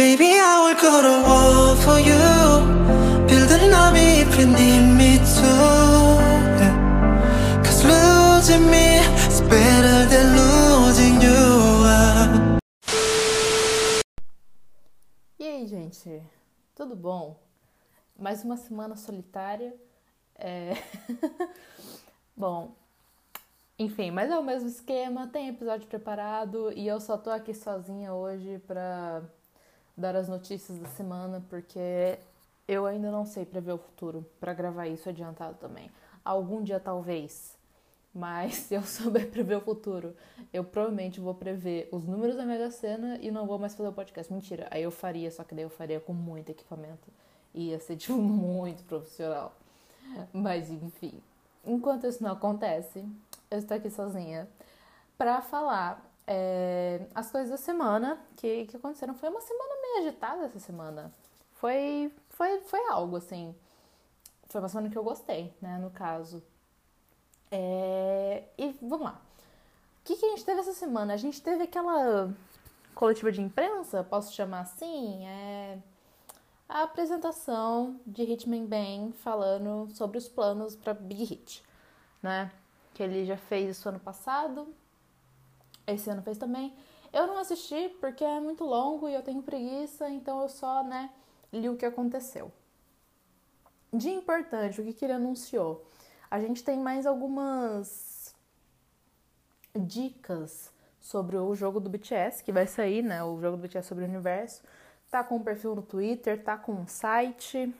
Baby, I would go to war for you. Build an army if you need me to. Yeah. Cause losing me is better than losing you. E aí, gente? Tudo bom? Mais uma semana solitária. É... bom, enfim, mas é o mesmo esquema, tem episódio preparado e eu só tô aqui sozinha hoje pra dar as notícias da semana, porque eu ainda não sei prever o futuro para gravar isso adiantado também. Algum dia talvez, mas se eu souber prever o futuro, eu provavelmente vou prever os números da Mega Sena e não vou mais fazer o podcast. Mentira, aí eu faria, só que daí eu faria com muito equipamento. Ia ser, tipo, muito profissional. Mas enfim, enquanto isso não acontece, eu estou aqui sozinha para falar é, as coisas da semana que, que aconteceram. Foi uma semana agitada essa semana. Foi, foi, foi algo assim. Foi uma semana que eu gostei, né? No caso. É, e vamos lá. O que, que a gente teve essa semana? A gente teve aquela coletiva de imprensa, posso chamar assim? É a apresentação de Hitman Bang falando sobre os planos para Big Hit, né? que ele já fez isso ano passado. Esse ano fez também. Eu não assisti porque é muito longo e eu tenho preguiça, então eu só, né, li o que aconteceu. De importante, o que, que ele anunciou? A gente tem mais algumas dicas sobre o jogo do BTS, que vai sair, né? O jogo do BTS sobre o universo. Tá com um perfil no Twitter, tá com um site.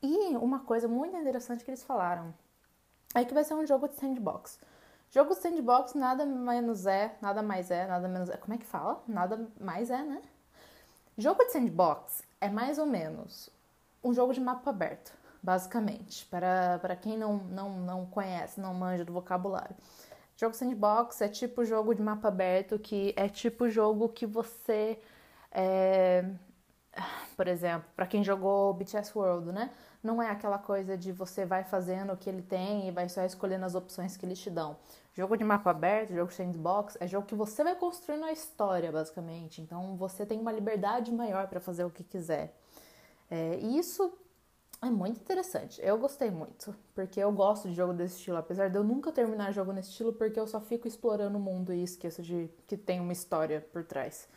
E uma coisa muito interessante que eles falaram é que vai ser um jogo de sandbox. Jogo sandbox nada menos é, nada mais é, nada menos é. Como é que fala? Nada mais é, né? Jogo de sandbox é mais ou menos um jogo de mapa aberto, basicamente. Para, para quem não, não, não conhece, não manja do vocabulário. Jogo sandbox é tipo jogo de mapa aberto, que é tipo jogo que você. É, por exemplo, para quem jogou BTS World, né? não é aquela coisa de você vai fazendo o que ele tem e vai só escolhendo as opções que eles te dão. Jogo de mapa aberto, jogo sandbox, é jogo que você vai construindo a história, basicamente. Então você tem uma liberdade maior para fazer o que quiser. É, e isso é muito interessante. Eu gostei muito, porque eu gosto de jogo desse estilo, apesar de eu nunca terminar jogo nesse estilo, porque eu só fico explorando o mundo e esqueço de que tem uma história por trás.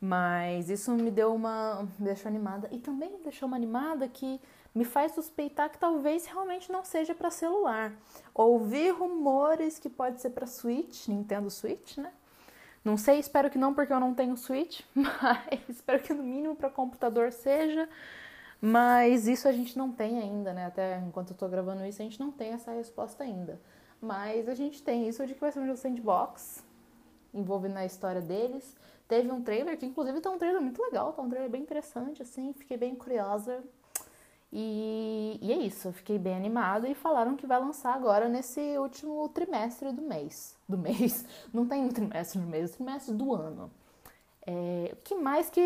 Mas isso me deu uma. me deixou animada. E também me deixou uma animada que me faz suspeitar que talvez realmente não seja para celular. Ouvi rumores que pode ser para Switch, Nintendo Switch, né? Não sei, espero que não, porque eu não tenho Switch, mas espero que no mínimo para computador seja. Mas isso a gente não tem ainda, né? Até enquanto eu tô gravando isso, a gente não tem essa resposta ainda. Mas a gente tem isso de que vai ser um jogo sandbox, envolvendo a história deles. Teve um trailer, que inclusive tá um trailer muito legal, tá um trailer bem interessante, assim, fiquei bem curiosa e, e é isso, eu fiquei bem animada e falaram que vai lançar agora nesse último trimestre do mês. Do mês? Não tem um trimestre no mês, o trimestre do ano. É, o que mais que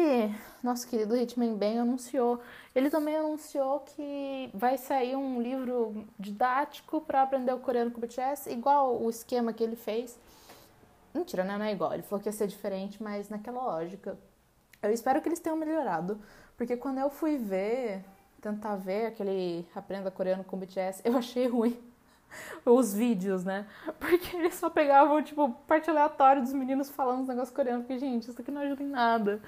nosso querido Hitman Bang anunciou? Ele também anunciou que vai sair um livro didático para aprender o coreano com o BTS, igual o esquema que ele fez. Mentira, né? Não é igual. Ele falou que ia ser diferente, mas naquela lógica. Eu espero que eles tenham melhorado, porque quando eu fui ver tentar ver aquele Aprenda Coreano com BTS, eu achei ruim os vídeos, né? Porque eles só pegavam, tipo, parte aleatória dos meninos falando os negócios coreanos. Porque, gente, isso aqui não ajuda em nada.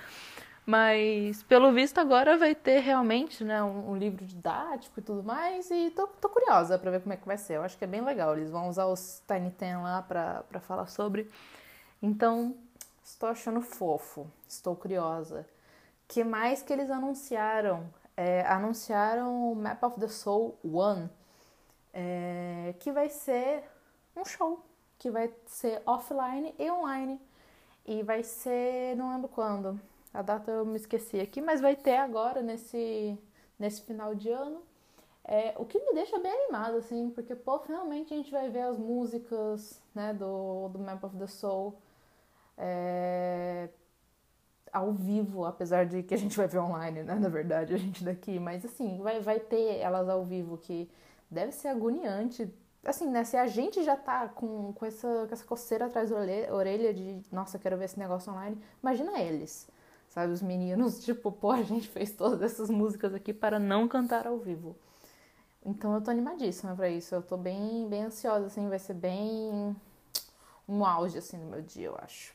Mas, pelo visto, agora vai ter realmente, né, um, um livro didático e tudo mais. E tô, tô, curiosa pra ver como é que vai ser. Eu acho que é bem legal. Eles vão usar os Tiny Ten lá pra, pra falar sobre. Então, estou achando fofo. Estou curiosa. que mais que eles anunciaram? É, anunciaram o Map of the Soul One, é, que vai ser um show, que vai ser offline e online. E vai ser, não lembro quando, a data eu me esqueci aqui, mas vai ter agora nesse, nesse final de ano. É, o que me deixa bem animado, assim, porque, pô, finalmente a gente vai ver as músicas, né, do, do Map of the Soul. É, ao vivo, apesar de que a gente vai ver online, né? Na verdade, a gente daqui, mas assim, vai, vai ter elas ao vivo, que deve ser agoniante. Assim, né? Se a gente já tá com, com, essa, com essa coceira atrás da orelha de, nossa, quero ver esse negócio online, imagina eles. sabe? Os meninos, tipo, pô, a gente fez todas essas músicas aqui para não cantar ao vivo. Então eu tô animadíssima pra isso. Eu tô bem, bem ansiosa, assim, vai ser bem um auge, assim, no meu dia, eu acho.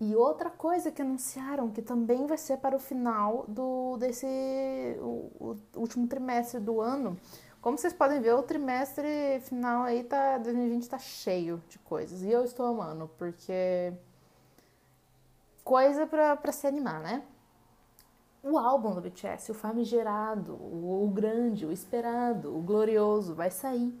E outra coisa que anunciaram, que também vai ser para o final do desse o, o último trimestre do ano. Como vocês podem ver, o trimestre final aí tá 2020 tá cheio de coisas. E eu estou amando, porque coisa pra se animar, né? O álbum do BTS, o famigerado, o, o grande, o esperado, o glorioso, vai sair.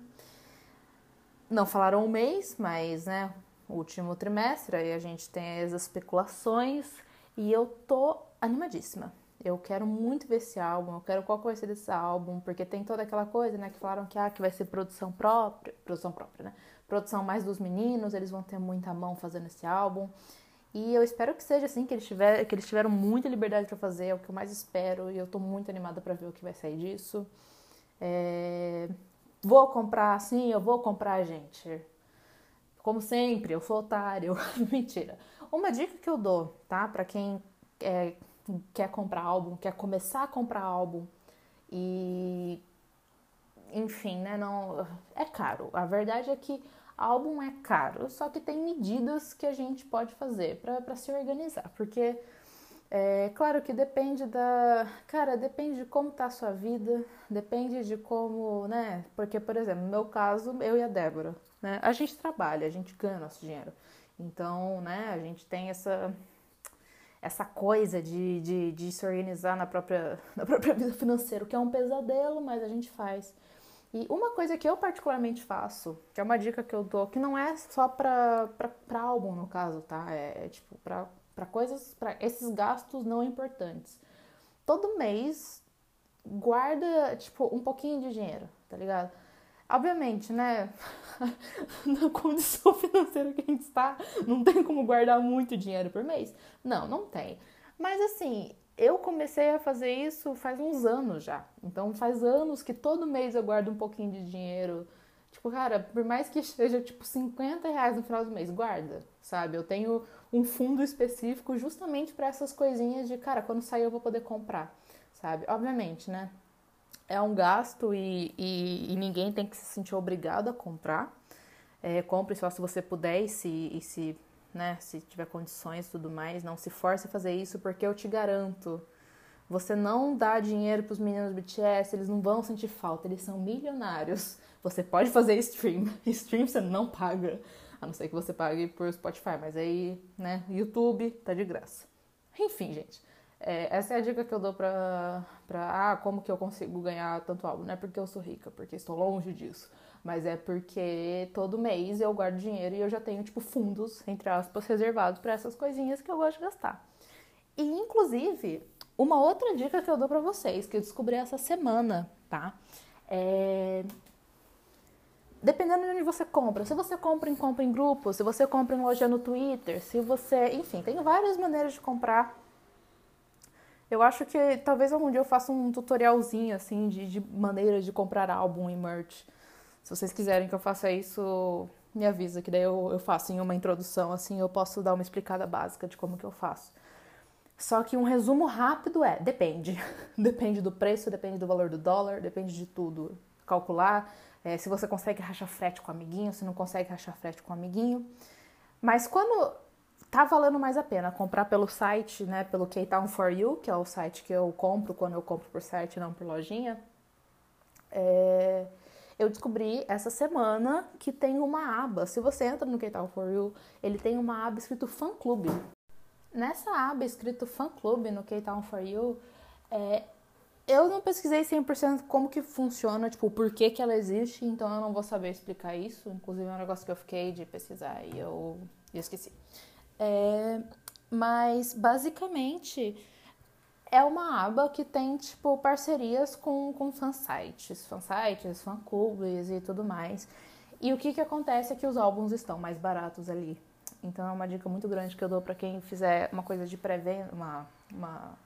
Não falaram um mês, mas, né, último trimestre, aí a gente tem as especulações e eu tô animadíssima. Eu quero muito ver esse álbum, eu quero qual vai ser desse álbum, porque tem toda aquela coisa, né, que falaram que, ah, que vai ser produção própria, produção própria, né, produção mais dos meninos, eles vão ter muita mão fazendo esse álbum. E eu espero que seja assim, que eles, tiver, que eles tiveram muita liberdade para fazer, é o que eu mais espero, e eu tô muito animada para ver o que vai sair disso. É... Vou comprar, sim, eu vou comprar, gente. Como sempre, eu sou otário. Mentira. Uma dica que eu dou, tá? Para quem é, quer comprar álbum, quer começar a comprar álbum e. Enfim, né? Não. É caro. A verdade é que álbum é caro, só que tem medidas que a gente pode fazer para se organizar, porque é claro que depende da. Cara, depende de como tá a sua vida, depende de como, né? Porque, por exemplo, no meu caso, eu e a Débora, né? A gente trabalha, a gente ganha nosso dinheiro. Então, né, a gente tem essa essa coisa de, de, de se organizar na própria, na própria vida financeira, que é um pesadelo, mas a gente faz. E uma coisa que eu particularmente faço, que é uma dica que eu dou, que não é só pra álbum no caso, tá? É, é tipo pra coisas, para esses gastos não importantes. Todo mês guarda, tipo, um pouquinho de dinheiro, tá ligado? Obviamente, né? Na condição financeira que a gente está, não tem como guardar muito dinheiro por mês. Não, não tem. Mas assim, eu comecei a fazer isso faz uns anos já. Então faz anos que todo mês eu guardo um pouquinho de dinheiro. Tipo, cara, por mais que seja tipo 50 reais no final do mês, guarda, sabe? Eu tenho um fundo específico justamente para essas coisinhas de, cara, quando sair eu vou poder comprar, sabe? Obviamente, né? É um gasto e, e, e ninguém tem que se sentir obrigado a comprar. É, compre só se você puder e se, e se né? Se tiver condições e tudo mais, não se force a fazer isso, porque eu te garanto, você não dá dinheiro para os meninos do BTS, eles não vão sentir falta, eles são milionários. Você pode fazer stream, stream você não paga, a não ser que você pague por Spotify, mas aí, né, YouTube tá de graça. Enfim, gente, é, essa é a dica que eu dou pra, pra, ah, como que eu consigo ganhar tanto álbum, não é porque eu sou rica, porque estou longe disso mas é porque todo mês eu guardo dinheiro e eu já tenho, tipo, fundos, entre aspas, reservados para essas coisinhas que eu gosto de gastar. E, inclusive, uma outra dica que eu dou para vocês, que eu descobri essa semana, tá? É... Dependendo de onde você compra, se você compra em compra em grupo, se você compra em loja no Twitter, se você. Enfim, tem várias maneiras de comprar. Eu acho que talvez algum dia eu faça um tutorialzinho, assim, de, de maneiras de comprar álbum e merch. Se vocês quiserem que eu faça isso, me avisa, que daí eu, eu faço em uma introdução, assim, eu posso dar uma explicada básica de como que eu faço. Só que um resumo rápido é, depende. depende do preço, depende do valor do dólar, depende de tudo. Calcular é, se você consegue rachar frete com o amiguinho, se não consegue rachar frete com o amiguinho. Mas quando tá valendo mais a pena comprar pelo site, né, pelo K-Town for You, que é o site que eu compro quando eu compro por site, não por lojinha, é, eu descobri essa semana que tem uma aba. Se você entra no K-Tal For You, ele tem uma aba escrito Fã Clube. Nessa aba escrito Fã Clube no K-Town For You, é, eu não pesquisei 100% como que funciona, tipo, por que que ela existe, então eu não vou saber explicar isso. Inclusive é um negócio que eu fiquei de pesquisar e eu, eu esqueci. É, mas, basicamente, é uma aba que tem, tipo, parcerias com, com fansites, fansites, fanclubes e tudo mais. E o que que acontece é que os álbuns estão mais baratos ali. Então é uma dica muito grande que eu dou para quem fizer uma coisa de pré-venda, uma, uma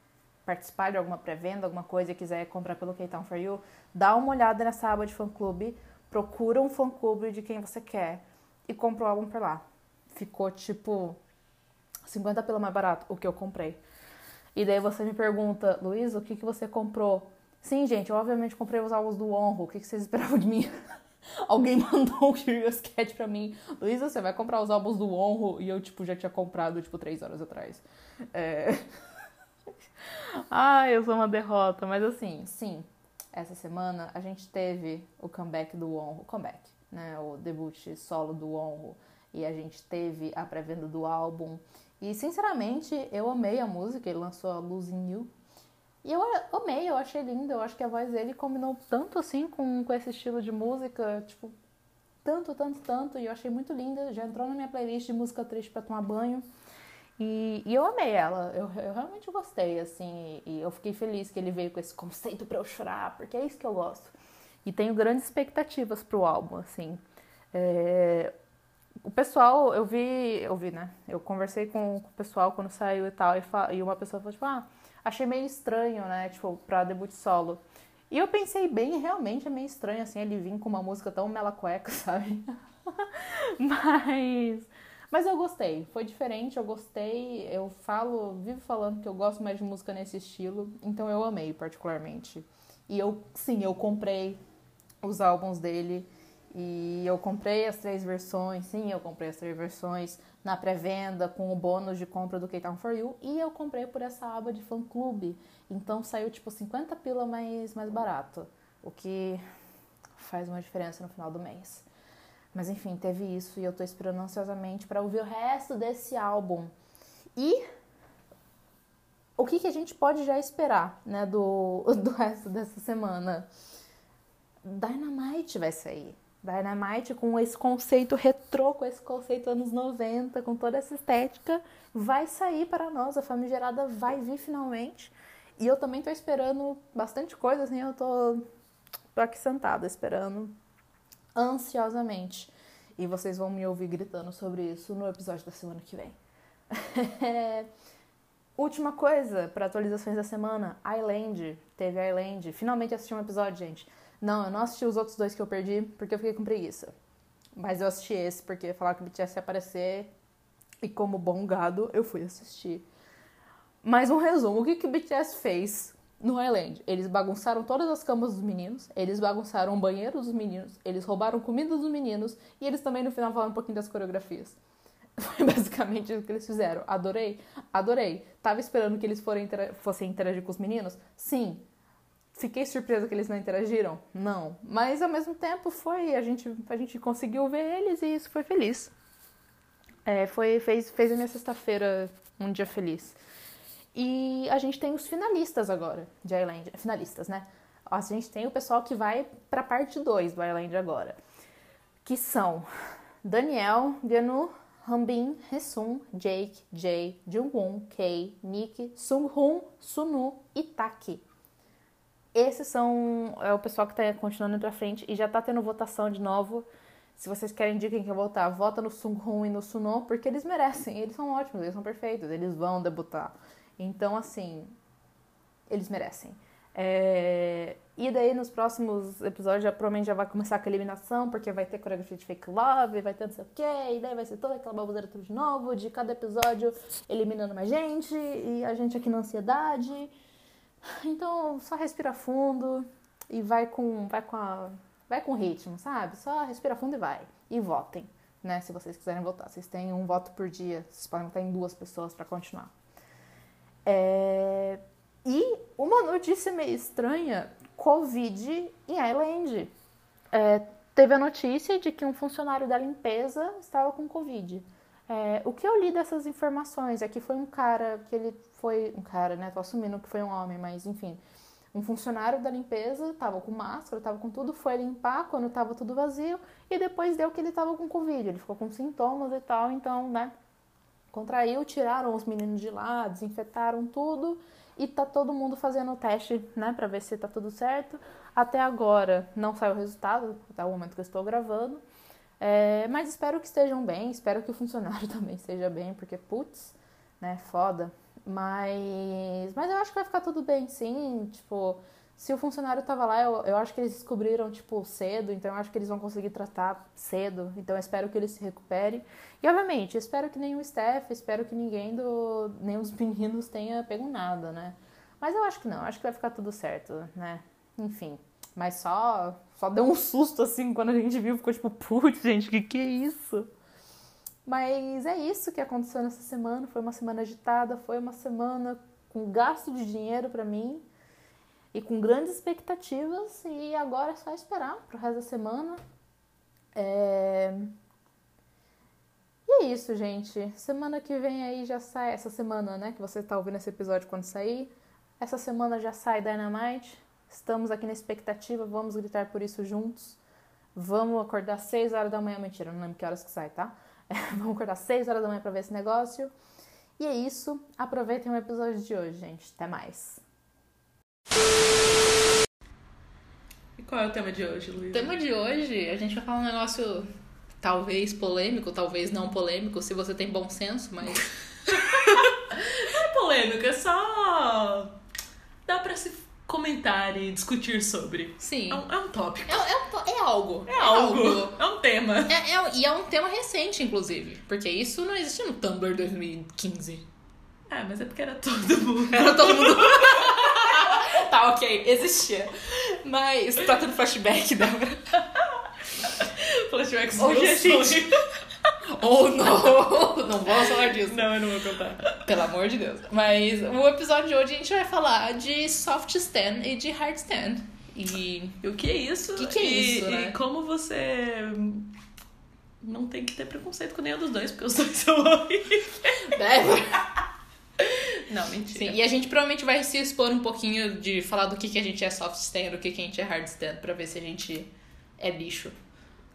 participar de alguma pré-venda, alguma coisa e quiser comprar pelo K-Town For You, dá uma olhada nessa aba de fã-clube, procura um fã-clube de quem você quer e compra o álbum por lá. Ficou tipo 50 pelo mais barato o que eu comprei. E daí você me pergunta, Luiz, o que, que você comprou? Sim, gente, eu obviamente comprei os álbuns do Honro. O que, que vocês esperavam de mim? Alguém mandou um Curious Cat pra mim. Luísa, você vai comprar os álbuns do Honro? E eu, tipo, já tinha comprado, tipo, três horas atrás. É... Ai, eu sou uma derrota. Mas assim, sim. Essa semana a gente teve o comeback do Honro. Comeback, né? O debut solo do Honro. E a gente teve a pré-venda do álbum. E, sinceramente, eu amei a música. Ele lançou a Losing You. E eu amei, eu achei lindo. Eu acho que a voz dele combinou tanto assim com, com esse estilo de música. Tipo, tanto, tanto, tanto. E eu achei muito linda. Já entrou na minha playlist de música triste para tomar banho. E, e, eu amei ela, eu, eu, realmente gostei, assim, e eu fiquei feliz que ele veio com esse conceito para eu chorar, porque é isso que eu gosto. E tenho grandes expectativas pro álbum, assim. É, o pessoal, eu vi, eu vi, né? Eu conversei com, o pessoal quando saiu e tal, e, e, uma pessoa falou, tipo, ah, achei meio estranho, né? Tipo, pra debut solo. E eu pensei bem, realmente é meio estranho, assim, ele vir com uma música tão mela cueca, sabe? Mas. Mas eu gostei, foi diferente, eu gostei. Eu falo, vivo falando que eu gosto mais de música nesse estilo, então eu amei particularmente. E eu, sim, eu comprei os álbuns dele. E eu comprei as três versões, sim, eu comprei as três versões na pré-venda com o bônus de compra do K-Town For You e eu comprei por essa aba de fã-clube. Então saiu tipo 50 pila mais, mais barato, o que faz uma diferença no final do mês. Mas enfim, teve isso e eu tô esperando ansiosamente para ouvir o resto desse álbum. E o que, que a gente pode já esperar, né, do, do resto dessa semana? Dynamite vai sair. Dynamite com esse conceito retrô, com esse conceito anos 90, com toda essa estética, vai sair para nós. A famigerada vai vir finalmente. E eu também tô esperando bastante coisa, assim, eu tô, tô aqui sentada esperando ansiosamente. E vocês vão me ouvir gritando sobre isso no episódio da semana que vem. Última coisa para atualizações da semana: Island. Teve Island. Finalmente assisti um episódio, gente. Não, eu não assisti os outros dois que eu perdi porque eu fiquei com preguiça. Mas eu assisti esse porque falaram que o BTS ia aparecer e como bom gado eu fui assistir. Mas um resumo, o que, que o BTS fez no Island? Eles bagunçaram todas as camas dos meninos, eles bagunçaram o banheiro dos meninos, eles roubaram comida dos meninos e eles também no final falaram um pouquinho das coreografias. Foi basicamente o que eles fizeram. Adorei, adorei. Tava esperando que eles fossem interagir com os meninos? Sim, Fiquei surpresa que eles não interagiram? Não. Mas ao mesmo tempo foi, a gente, a gente conseguiu ver eles e isso foi feliz. É, foi, fez, fez a minha sexta-feira um dia feliz. E a gente tem os finalistas agora de Island. Finalistas, né? A gente tem o pessoal que vai pra parte 2 do Island agora. Que são Daniel, Ganu, Hambin, Resum, Jake, Jay, Jungwon, Kei, Nick, Sunghoon, Sunu e Taki esses são é o pessoal que está continuando para frente e já está tendo votação de novo. Se vocês querem dica quem quer votar, vota no Sung-hoon e no Suno, porque eles merecem, eles são ótimos, eles são perfeitos, eles vão debutar. Então, assim, eles merecem. É... E daí nos próximos episódios já provavelmente já vai começar com a eliminação, porque vai ter coreografia de fake love, vai ter não sei o quê, e daí vai ser toda aquela baboseira tudo de novo, de cada episódio eliminando mais gente, e a gente aqui na ansiedade. Então, só respira fundo e vai com, vai com, a, vai com ritmo, sabe? Só respira fundo e vai. E votem, né? Se vocês quiserem votar. Vocês têm um voto por dia, vocês podem votar em duas pessoas para continuar. É... E uma notícia meio estranha: Covid em Island. É, teve a notícia de que um funcionário da limpeza estava com Covid. É, o que eu li dessas informações é que foi um cara que ele foi um cara, né? Tô assumindo que foi um homem, mas enfim, um funcionário da limpeza, tava com máscara, tava com tudo, foi limpar quando tava tudo vazio e depois deu que ele tava com covid, ele ficou com sintomas e tal, então, né? Contraiu, tiraram os meninos de lá, desinfetaram tudo e tá todo mundo fazendo o teste, né, para ver se tá tudo certo. Até agora não saiu o resultado, até o momento que eu estou gravando. É, mas espero que estejam bem, espero que o funcionário também esteja bem, porque putz, né, foda. Mas, mas eu acho que vai ficar tudo bem, sim. Tipo, Se o funcionário tava lá, eu, eu acho que eles descobriram, tipo, cedo, então eu acho que eles vão conseguir tratar cedo. Então eu espero que ele se recupere. E, obviamente, eu espero que nenhum staff, espero que ninguém do. nenhum dos meninos tenha pego nada, né? Mas eu acho que não, acho que vai ficar tudo certo, né? Enfim. Mas só, só deu um susto, assim, quando a gente viu, ficou tipo, putz, gente, que que é isso? Mas é isso que aconteceu nessa semana. Foi uma semana agitada, foi uma semana com gasto de dinheiro para mim e com grandes expectativas. E agora é só esperar pro resto da semana. É... E é isso, gente. Semana que vem aí já sai. Essa semana, né? Que você tá ouvindo esse episódio quando sair. Essa semana já sai Dynamite. Estamos aqui na expectativa. Vamos gritar por isso juntos. Vamos acordar 6 horas da manhã. Mentira, não lembro que horas que sai, tá? Vamos acordar 6 horas da manhã pra ver esse negócio. E é isso. Aproveitem o episódio de hoje, gente. Até mais. E qual é o tema de hoje, Luiz? O tema de hoje, a gente vai falar um negócio talvez polêmico, talvez não polêmico, se você tem bom senso, mas. Não é polêmico, é só. dá pra se comentar e discutir sobre. Sim. É um, é um tópico. É, é, um- é algo. É algo. É um tema. É, é- e é um tema recente, inclusive. Porque isso não existia no Tumblr 2015. É, mas é porque era todo mundo. Era todo mundo. tá, ok, existia. Mas tá tudo flashback, Débora. Flashbacks Hoje a gente-. Oh, não! Não vamos falar disso. Não, eu não vou contar. Pelo amor de Deus. Mas o episódio de hoje a gente vai falar de soft stand e de hard stand. E. O que é isso? Que que é E- isso, né? E como você não tem que ter preconceito com nenhum dos dois, porque os dois são horríveis. Débora. Não, mentira. Sim, e a gente provavelmente vai se expor um pouquinho de falar do que, que a gente é soft stand, do que, que a gente é hard stand, pra ver se a gente é lixo.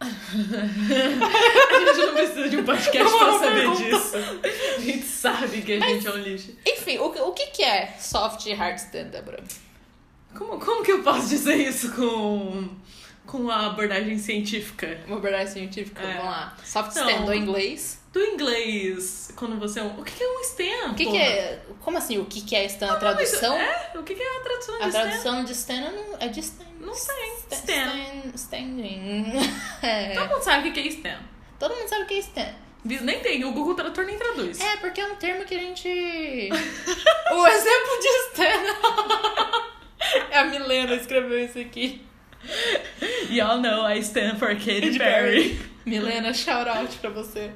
A gente não precisa de um podcast Uma pra saber disso. A gente sabe que a gente é um lixo. Enfim, o, que- o que, que é soft e hard stand, Débora? Como, como que eu posso dizer isso com, com a abordagem científica? Uma abordagem científica, É. vamos lá. Soft Então, stand do inglês. Do inglês, quando você é um. O que que é um stand? O que, que é. Como assim? O que, que é stand? A Não, mas tradução? É? O que que é a tradução de A stand? tradução de stand não- é de stand. Não sei. Sta- Stand. stand- Standing. É. Todo mundo sabe o que é stand. Todo mundo sabe o que é stand. Viu? Nem tem, o Google Tradutor nem traduz. É, porque é um termo que a gente. o exemplo de stand. é a Milena escreveu isso aqui. Y'all know I stand for Katy Perry. Milena, shout out pra você.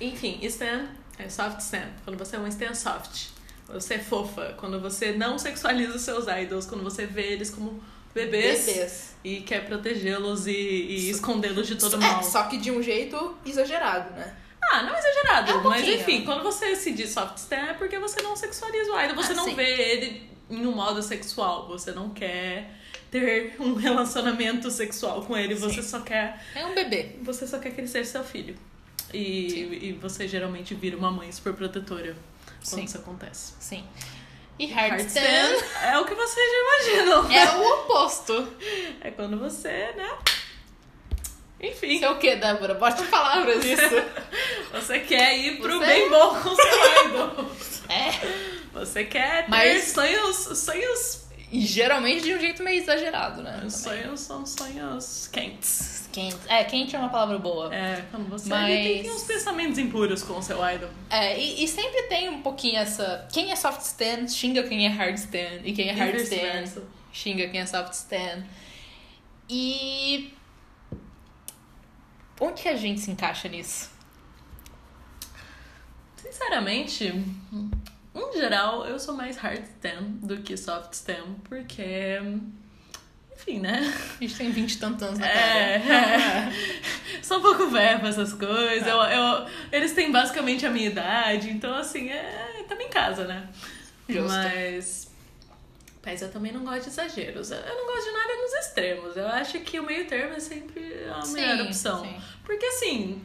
Enfim, stand é soft stand. Quando você é um stand soft. Você é fofa. Quando você não sexualiza os seus idols. Quando você vê eles como bebês. Bebês. E quer protegê-los e, e escondê-los de todo É, mal. só que de um jeito exagerado, né? Ah, não exagerado. É um mas pouquinho. enfim, quando você se diz soft stand é porque você não sexualiza o idol. Você Ah, não sim. vê ele em um modo sexual. Você não quer ter um relacionamento sexual com ele. Você só quer. É um bebê. Você só quer que ele seja seu filho. E, e você geralmente vira uma mãe super protetora quando isso acontece. Sim. E hard, Hard stand, stand é o que vocês já imaginam. é o oposto. É quando você, né? Enfim, Isso é o que, Débora? Bote em palavras isso. você quer ir pro Você- bem bom com seu idol. É. Você quer ter Mas- sonhos, sonhos. E geralmente de um jeito meio exagerado, né? Os sonhos são sonhos quentes. Quente. É, quente é uma palavra boa. É, quando você Mas- ali tem uns pensamentos impuros com o seu idol. É, e, e sempre tem um pouquinho essa. Quem é soft stand xinga quem é hard stand. E quem é hard stand xinga quem é soft stand. E. Onde que a gente se encaixa nisso? Sinceramente, em geral, eu sou mais hard stand do que soft stand, porque. Enfim, né? A gente tem 20 e tantos anos na É, cara. Sou um pouco velha pra essas coisas. Eu, eu, eles têm basicamente a minha idade, então assim, é. Tamo em casa, né? Justo. Mas. Mas eu também não gosto de exageros. Eu eu não gosto de nada nos extremos. Eu acho que o meio termo é sempre a melhor Sim, opção. sim. Porque assim,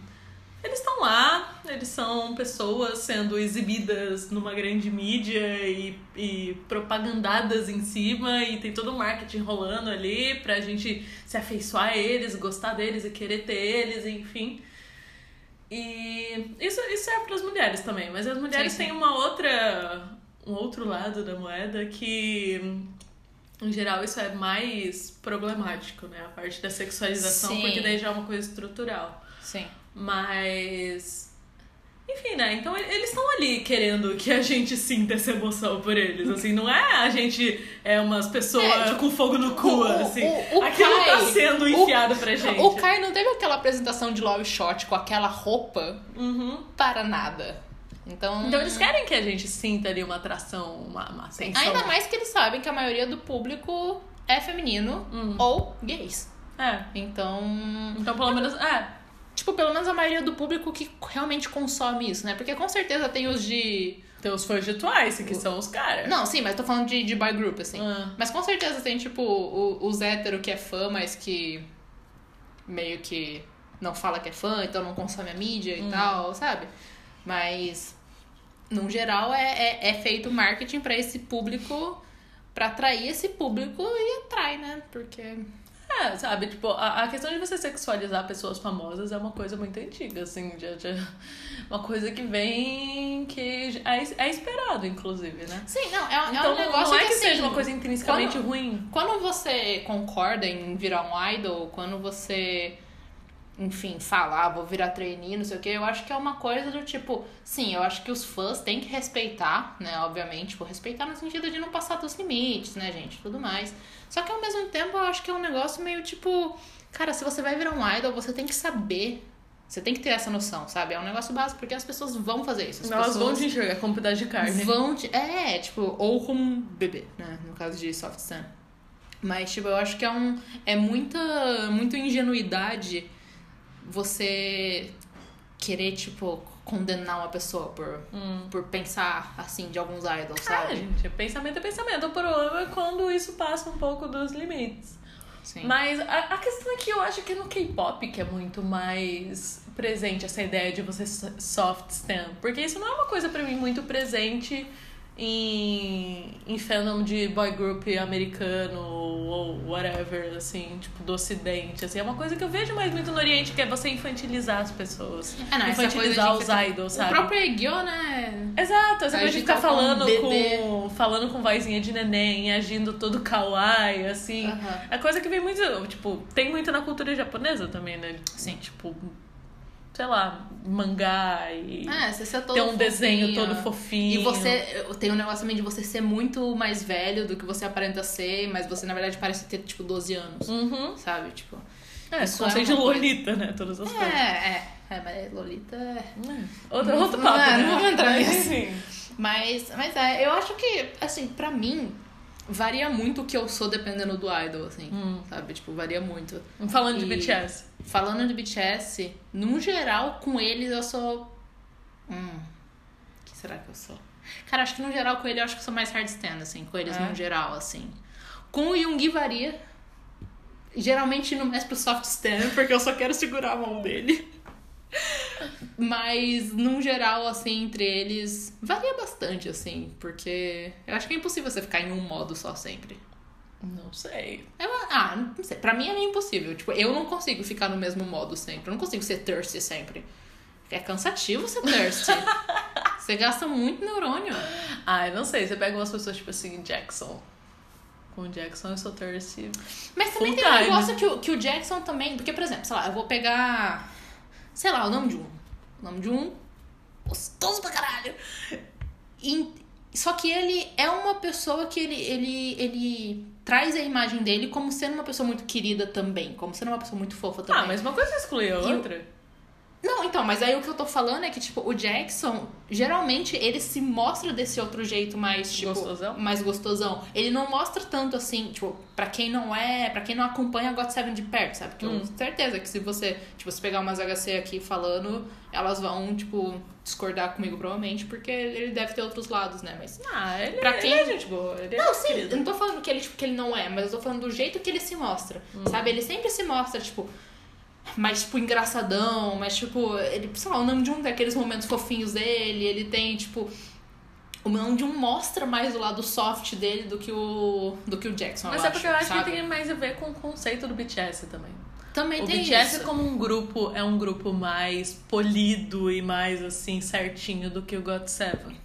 eles estão lá, eles são pessoas sendo exibidas numa grande mídia e, e propagandadas em cima, e tem todo o marketing rolando ali pra gente se afeiçoar a eles, gostar deles e querer ter eles, enfim. E isso, isso é para as mulheres também, mas as mulheres Sim, sim. têm uma outra um outro lado da moeda que Em geral, isso é mais problemático, né? A parte da sexualização, Sim. porque daí já é uma coisa estrutural. Sim. Mas. Enfim, né? Então eles estão ali querendo que a gente sinta essa emoção por eles. Assim, não é a gente é umas pessoas É, tipo, com fogo no cu, o- o- assim. o- o Aquilo tá Kai- sendo o- enfiado pra gente. O Kai não teve aquela apresentação de Love Shot com aquela roupa Uhum. para nada. Então. Então eles querem que a gente sinta ali uma atração, uma, uma atenção. Ainda mais que eles sabem que a maioria do público é feminino Hum. ou gays. É. Então. Então, pelo menos. É. Tipo, pelo menos a maioria do público que realmente consome isso, né? Porque com certeza tem os de. Tem os fãs de Twice, que são os caras. Não, sim, mas tô falando de, de boy group, assim. Ah. Mas com certeza tem, tipo, o- os hétero que é fã, mas que meio que não fala que é fã, então não consome a mídia e tal, sabe? Mas, no geral, é, é, é feito marketing pra esse público, pra atrair esse público e atrai, né? Porque. É, sabe, tipo, a, a questão de você sexualizar pessoas famosas é uma coisa muito antiga, assim, já, já, uma coisa que vem que é, é esperado, inclusive, né? Sim, não, é, é Então um negócio não é que, assim, seja uma coisa intrinsecamente quando- ruim. Quando você concorda em virar um idol, quando você, enfim, fala, ah, vou virar trainee, não sei o que, eu acho que é uma coisa do tipo, sim, eu acho que os fãs têm que respeitar, né, obviamente, tipo, respeitar no sentido de não passar dos limites, né, gente, tudo mais. Só que ao mesmo tempo eu acho que é um negócio meio tipo, cara, se você vai virar um idol, você tem que saber. Você tem que ter essa noção, sabe? É um negócio básico, porque as pessoas vão fazer isso. As Elas vão te enxergar como pedaço de carne. Vão te. É, tipo, ou como um bebê, né? No caso de Soft Sun. Mas, tipo, eu acho que é um. É muita, muita ingenuidade você querer, tipo, condenar uma pessoa por, por pensar assim de alguns idols, Ah, sabe? gente, pensamento é pensamento. O problema é quando isso passa um pouco dos limites. Sim. Mas a, a questão é que eu acho que no K-pop que é muito mais presente essa ideia de você so- soft stan. Porque isso não é uma coisa pra mim muito presente em, em fandom de boy group americano ou whatever, assim, tipo, do ocidente. Assim, é uma coisa que eu vejo mais muito no Oriente, que é você infantilizar as pessoas. É, não, infantilizar os ficar- idols, O sabe? próprio Egyo, né? Exato, essa A coisa de gente ficar falando bebê. com. falando com vozinha de neném, agindo todo kawaii, assim. Aham. É coisa que vem muito. Tipo, tem muito na cultura japonesa também, né? Sim. Tipo, sei lá, mangá e. É, você ser todo ter um desenho fofinho. todo fofinho. E você tem um negócio também de você ser muito mais velho do que você aparenta ser, mas você na verdade parece ter tipo 12 anos. Uhum. Sabe? Tipo. É, esse conceito é de uma coisa. Lolita, né? Todas as É, coisas. é. É, mas Lolita. é- É. Outro, Não- outro não papo, é, né? não vamos entrar nisso. Mas, mas é, eu acho que, assim, pra mim, varia muito o que eu sou dependendo do idol, assim. Sabe? Tipo, varia muito. Falando de E- BTS. Falando de BTS, no geral, com eles eu sou. Hum. O que será que eu sou? Cara, acho que no geral com ele eu acho que eu sou mais hardstand, assim, com eles É? no geral, assim. Com o Yoongi varia. Geralmente indo mais pro soft stand, porque eu só quero segurar a mão dele. Mas, no geral, assim, entre eles, varia bastante, assim, porque eu acho que é impossível você ficar em um modo só sempre. Não sei. Eu- ah, não sei. Pra mim é meio impossível. Tipo, eu não consigo ficar no mesmo modo sempre. Eu não consigo ser thirsty sempre. É cansativo ser thirsty. Você gasta muito neurônio. Ah, eu não sei. Você pega umas pessoas tipo assim, Jackson. Com o Jackson eu sou thirsty. Mas também tem um negócio que, o- que o Jackson também. Porque, por exemplo, sei lá, eu vou pegar. Sei lá, o nome de um. O nome de um. Gostoso pra caralho. E- só que ele é uma pessoa que ele, ele, ele traz a imagem dele como sendo uma pessoa muito querida também. Como sendo uma pessoa muito fofa também. Ah, mas uma coisa exclui a outra. Não, então, mas aí o que eu tô falando é que, tipo, o Jackson, geralmente, ele se mostra desse outro jeito mais, tipo... Gostosão? Mais gostosão. Ele não mostra tanto, assim, tipo, pra quem não é... Pra quem não acompanha God Seven de perto, sabe? Porque eu Hum. tenho certeza que se você, tipo, se pegar umas HC aqui falando, elas vão, tipo, discordar comigo, provavelmente, porque ele deve ter outros lados, né? Mas... Ah, ele, Pra ele quem- é gente boa. Ele Não, é sim, querido. eu não tô falando que ele, tipo, que ele não é, mas eu tô falando do jeito que ele se mostra, sabe? Ele sempre se mostra, tipo, mais, tipo, engraçadão, mas, tipo, ele, sei lá, o Namjoon tem aqueles momentos fofinhos dele, ele tem, tipo... O Namjoon mostra mais o lado soft dele do que o, do que o Jackson, Mas é porque eu acho sabe? que tem mais a ver com o conceito do BTS também. Também O tem BTS isso. como um grupo é um grupo mais polido e mais assim certinho do que o God Seven.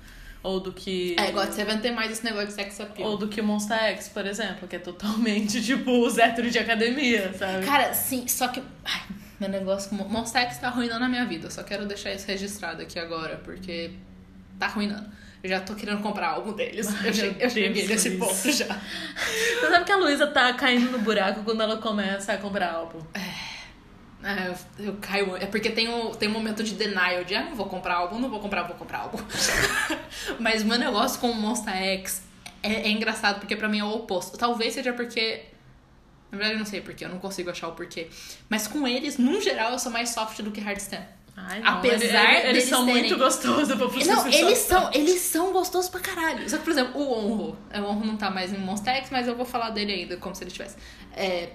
Ou do que. É, God Seven tem mais esse negócio de sex appeal. Ou do que Monster X, por exemplo, que é totalmente tipo os héteros de academia, sabe? Cara, sim, só que. Ai, meu negócio com Monster X tá arruinando a minha vida. Eu só quero deixar isso registrado aqui agora, porque tá arruinando. Eu já tô querendo comprar álbum deles. Ai, eu cheguei, eu cheguei nesse ponto já. Você sabe que a Luísa tá caindo no buraco quando ela começa a comprar álbum. É, eu, eu caio. É porque tem um, tem um momento de denial de ah, não vou comprar álbum, não vou comprar, vou comprar álbum. Mas meu negócio com o Monster X é, é engraçado, porque pra mim é o oposto. Talvez seja porque. Na verdade, eu não sei porquê, eu não consigo achar o porquê. Mas com eles, num geral, eu sou mais soft do que hardstand. Ai, Apesar eles, eles deles são terem- muito gostosos pra você Não, eles são, eles são gostosos pra caralho. Só que, por exemplo, o Honro. O Honro não tá mais em Monster X, mas eu vou falar dele ainda, como se ele tivesse. É.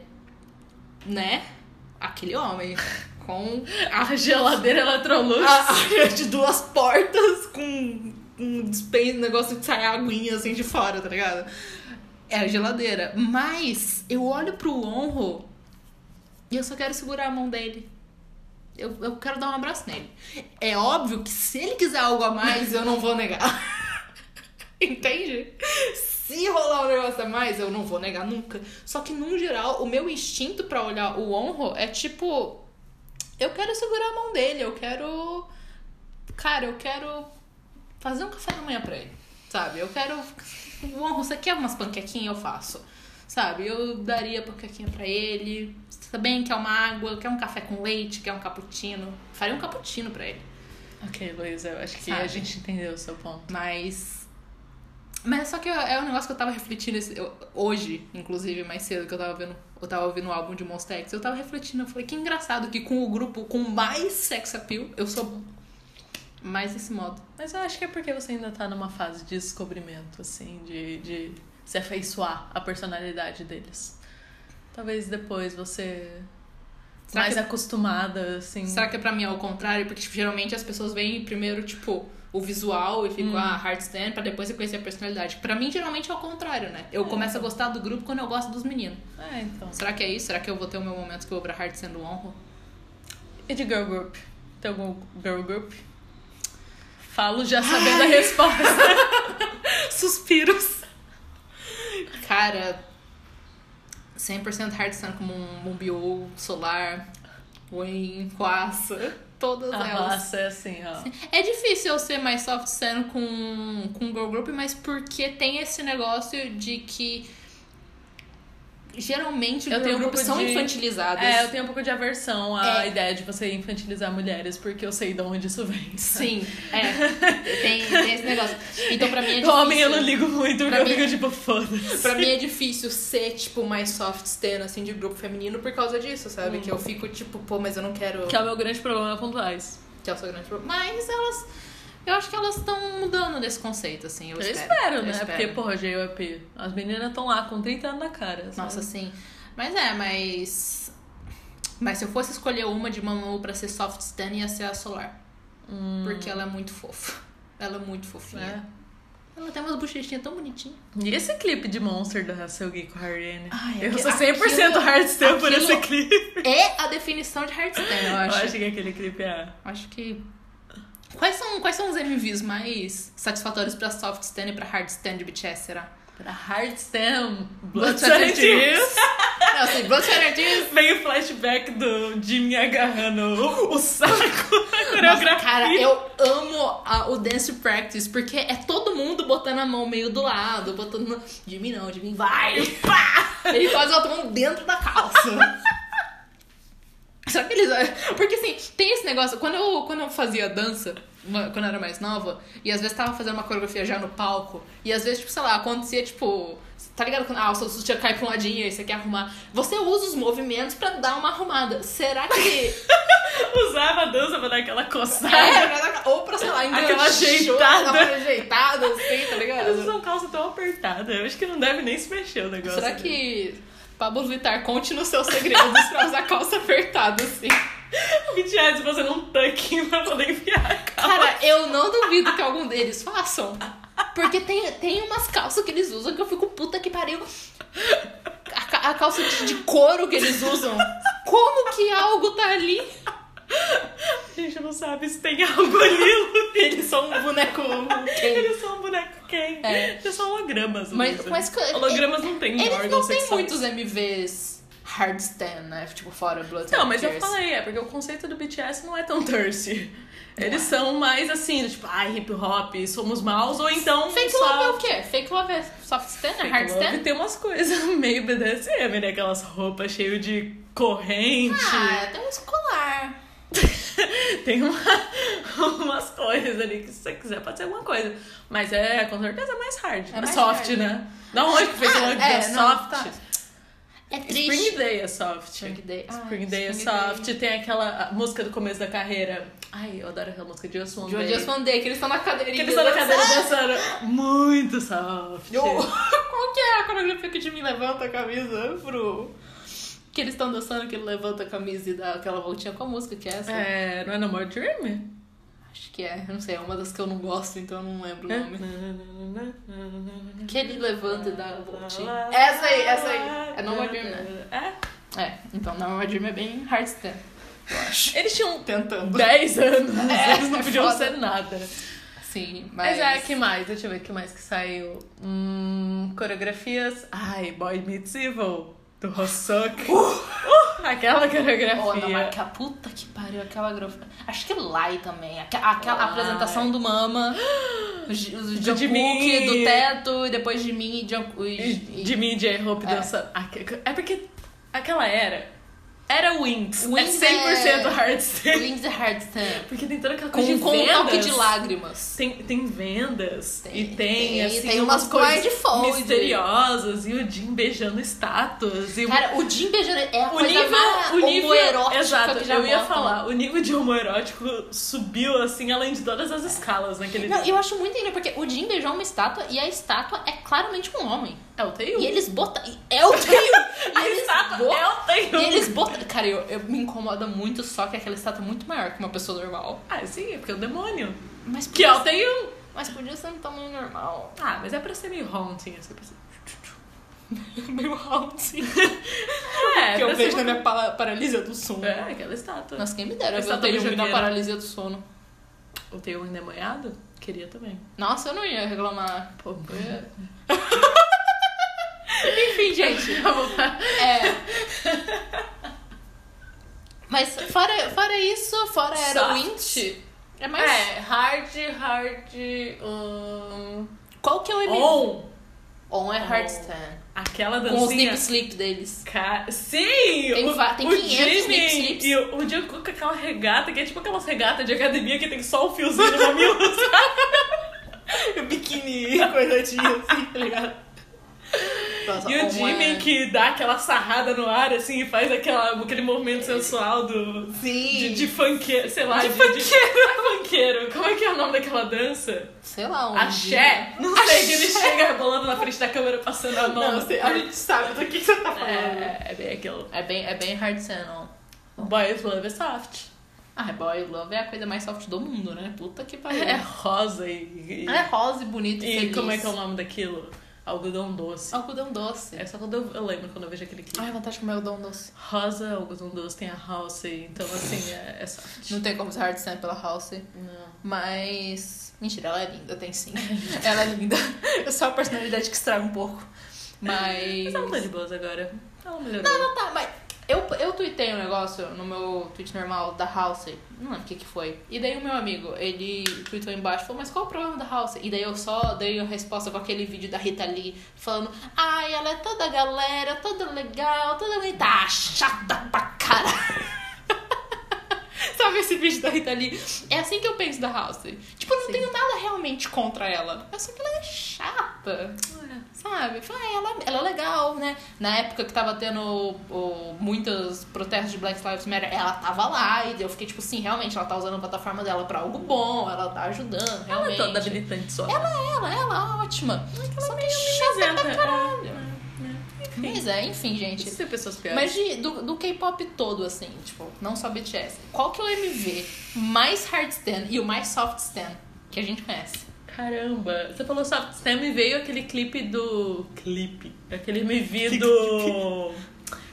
Né? Aquele homem. Com A geladeira Electrolux. a área de duas portas com um dispense, um negócio que sai aguinha assim de fora, tá ligado? É a geladeira. Mas eu olho pro Honro e eu só quero segurar a mão dele. Eu, eu quero dar um abraço nele. É óbvio que se ele quiser algo a mais, eu não vou negar. Entende? Se rolar um negócio a mais, eu não vou negar nunca. Só que, num geral, o meu instinto pra olhar o honro é tipo. Eu quero segurar a mão dele, eu quero. Cara, eu quero fazer um café da manhã pra ele. Sabe? Eu quero. O honro, você quer umas panquequinhas? Eu faço. Sabe? Eu daria panquequinha pra ele. Você também quer uma água, quer um café com leite, quer um cappuccino. Faria um cappuccino pra ele. Ok, Luísa, eu acho que Sabe? a gente entendeu o seu ponto. Mas. Mas só que é um negócio que eu tava refletindo esse- eu- hoje, inclusive, mais cedo, que eu tava vendo. Eu tava ouvindo o álbum de Monster X, eu tava refletindo, eu falei, que engraçado que com o grupo com mais sex appeal, eu sou mais desse modo. Mas eu acho que é porque você ainda tá numa fase de descobrimento, assim, de, de se afeiçoar à personalidade deles. Talvez depois você. Será mais que- acostumada, assim. Será que é pra mim é o contrário? Porque, tipo, geralmente as pessoas veem primeiro, tipo, o visual e ficam, ah, hardstand, pra depois você conhecer a personalidade. Pra mim, geralmente é o contrário, né? Eu começo a gostar do grupo quando eu gosto dos meninos. É, então. Será que é isso? Será que eu vou ter o meu momento que eu vou pra hardstand do honro? E de girl group? Tem algum girl group? Falo já sabendo a resposta. Suspiros. Cara, 100% hardstand como um Mumbio, Solar, Wayne, Quassa, todas A elas. raça é assim, ó. É difícil eu ser mais soft stand com, com girl group, mas porque tem esse negócio de que geralmente Eu tenho um pouco são de- infantilizadas. É, eu tenho um pouco de aversão à É. ideia de você infantilizar mulheres, porque eu sei de onde isso vem. Sim, é. Tem, tem esse negócio. Então pra mim é difícil. Homem eu não ligo muito, porque Pra eu mim- fico tipo, foda-se. Pra mim é difícil ser, tipo, mais soft stand, assim, de grupo feminino por causa disso, sabe? Que eu fico, tipo, pô, mas eu não quero... Que é o meu grande problema Twice. Que é o seu grande problema. Mas elas... Eu acho que elas estão mudando desse conceito, assim, eu, Eu espero. espero, Eu né? espero. Porque, porra, JYP, as meninas estão lá com 30 anos na cara. sabe? Nossa, sim. Mas é, mas... Mas se eu fosse escolher uma de Mamamoo pra ser soft stand, ia ser a Solar. Porque ela é muito fofa. Ela é muito fofinha. É. Ela tem umas bochechinhas tão bonitinhas. E esse clipe de Monster da Seugi com a Harine? Ai, eu sou 100% aquilo- hardstyle por esse clipe. É a definição de hard stand, eu Eu acho. acho que aquele clipe é... Acho que. Quais são, quais são os MVs mais satisfatórios pra soft stand e pra hard stand de BTS, será? Pra hardstand, Blood, Blood, Sweat Tears. Não, assim, Blood, Sweat Tears. Vem o flashback do Jimmy agarrando o, saco na Nossa, coreografia. cara, eu amo a- o dance practice, porque é todo mundo botando a mão meio do lado, botando. Jimmy não, Jimmy vai! Pá! Ele faz a mão dentro da calça. Só que eles. Porque assim, tem esse negócio. Quando eu, quando eu fazia dança, quando eu era mais nova, e às vezes tava fazendo uma coreografia já no palco, e às vezes, tipo, sei lá, acontecia, tipo. Tá ligado? Quando ah, o seu sutiã cai pra um ladinho e você quer arrumar. Você usa os movimentos pra dar uma arrumada. Será que. Usava a dança pra dar aquela coçada. É, pra dar- ou pra, sei lá, Aquela enganchou, ajeitada. uma ajeitada, assim, tá ligado? Eles usam calça tão apertada. Eu acho que não deve nem se mexer o negócio. Será que Pablo Vittar conte nos seus segredos pra usar calça apertada, assim? o BTS fazendo um tuck pra poder enfiar a calça? Cara, eu não duvido que algum deles façam. Porque tem, tem umas calças que eles usam que eu fico puta que pariu. A, a calça de, de couro que eles usam. Como que algo tá ali? gente não sabe se tem algo ali. Eles são um boneco. Eles são um boneco quem? É. Eles são hologramas. Mas- mas hologramas não tem Eles não têm muitos MVs hardstand, né? Tipo, fora Blood Não, mas eu falei, é porque o conceito do BTS não é tão thirsty. Eles são mais assim, tipo, ai, hip hop, somos maus, ou então. Fake só... Love é o quê? Fake Love é soft stand? É Fake hard stand? tem umas coisas meio BDSM, né? Aquelas roupas cheias de corrente. Ah, tem um escolar. Tem uma- umas coisas ali que se você quiser pode ser alguma coisa. Mas é com certeza mais hard. É mais soft, hard. né? Da onde que Fake Ah, é, é, não, soft? tá. É triste. Spring Day é soft. Spring Day. Ah, Spring Day é Spring Day. soft. Tem aquela música do começo da carreira. Ai, eu adoro aquela música de Just One Day. Dias Mandei, que eles estão na cadeirinha. Que eles estão na cadeira dançando. Muito soft. Eu- Qual que é a coreografia que o Jimmy levanta a camisa pro... Que eles estão dançando, que ele levanta a camisa e dá aquela voltinha com a música, que é essa? É, não é No More Dream? Acho que é, não sei, é uma das que eu não gosto, então eu não lembro o nome. Que ele levanta e dá a voltinha. Essa aí, essa aí. É No More Dream, né? É. É, então No More Dream é bem hardstand. Eu acho. Eles tinham Tentando. 10 anos, É, eles não é podiam foda. ser nada. Sim, mas... Mas é, que mais? Deixa eu ver que mais que saiu. Hum, coreografias. Ai, Boy Meets Evil, do Hosoku. Uh, aquela coreografia. Oh, não, mas que a puta que pariu, aquela grafia. Acho que Lai também. Aque- Aquela Lai. apresentação do Mama, o, o Do Jungkook do teto, e depois de mim e Jungkook. E de mim, J-Hope É. dançando. É porque aquela era. Era Wings. Wings é 100% é- hardstand. Wings é hardstand. Porque tem toda aquela Com, coisa de com um vendas. toque de lágrimas. Tem, tem vendas Tem, e tem, tem, assim, tem umas umas coisas misteriosas e o Jim beijando estátuas e Cara, o Jim beijando é a o coisa nível, mais o nível, homoerótica exato, eu ia falar, o nível de homoerótico subiu assim além de todas as escalas naquele Não, dia. eu acho muito incrível, porque o Jim beijou uma estátua e a estátua é claramente um homem. É o Taeyong. E eles botam. É o Taeyong! E eles botam- é o Taeyong. E eles botam. Cara, eu, eu me incomoda muito só que aquela estátua é muito maior que uma pessoa normal. Ah, sim, é porque é o demônio. Mas Que é o Taeyong. mas podia ser um tamanho normal. Ah, mas é pra ser meio haunting, assim, pra ser... Meio haunting. É, que eu vejo ser na minha paralisia do sono. É, aquela estátua. Nossa, quem me dera o Estátua Taeyong na paralisia do sono. O Taeyong endemoniado? Queria também. Nossa, eu não ia reclamar. Pô, Eu Enfim, gente. É. Mas fora, fora isso, fora era Soft. Winch, é mais. É, hard, hard. Hum... Qual que é o MV? On! On é On. hardstand. Aquela Com os dancinha. nip slip deles. Sim! Tem o, tem o 500 Jimmy nip slips. E o, o Jungkook com aquela regata, que é tipo aquelas regatas de academia que tem só o fiozinho no mamilo. O biquíni coisadinho assim, tá ligado? Nossa, E o Jimmy é- que dá aquela sarrada no ar, assim, e faz aquela, aquele movimento sensual do... Sim. De, de funkeiro, sei lá. De De, funkeiro. De, é funkeiro. Como é que é o nome daquela dança? Sei lá, um Axé. Não sei, que ele chega rebolando na frente da câmera passando a mão. Não, sei, a gente sabe do que você tá falando. É, é bem aquilo. É bem, é bem hardstand, ó. Boys Love é soft. Ah, Boy Love é a coisa mais soft do mundo, né? Puta que pariu. É rosa e... e É rosa e bonito e, E feliz. como é que é o nome daquilo? Algodão doce. Algodão doce. É só quando eu, eu lembro quando eu vejo aquele clipe. Ai, vontade de comer algodão doce. Rosa, algodão doce, tem a house, então assim, é, é. Não tem como ser hardstand pela House. Não. Mas. Mentira, ela é linda, tem sim. ela é linda. É só a personalidade que estraga um pouco. Mas. Mas ela tá de boas agora. Ela melhorou. Não, tá, mas. Eu, eu tuitei um negócio no meu tweet normal da House, não lembro o que que foi. E daí o meu amigo, ele tweetou embaixo, falou, mas qual o problema da House? E daí eu só dei a resposta com aquele vídeo da Rita Lee, falando, ai, ela é toda galera, toda legal, toda bonita, ah, chata pra caralho. Sabe esse vídeo da Rita Lee? É assim que eu penso da House. Tipo, eu não Sim. tenho nada realmente contra ela. É só que ela é chata. Sabe? Fala, ah, ela, ela é legal, né? Na época que tava tendo o, muitos protestos de Black Lives Matter, ela tava lá e eu fiquei tipo, sim, realmente, ela tá usando a plataforma dela pra algo bom, ela tá ajudando, Ela realmente. é toda habilitante só. Ela, ela, ela é ótima. Só que é chata pra é. caralho. Mas é, enfim, gente. Isso é pessoas piores. Mas de- do, do K-pop todo, assim, tipo, não só BTS. Qual que é o MV mais hardstand e o mais softstand que a gente conhece? Caramba, você falou soft stand, me veio aquele clipe do. Clipe? Aquele MV do.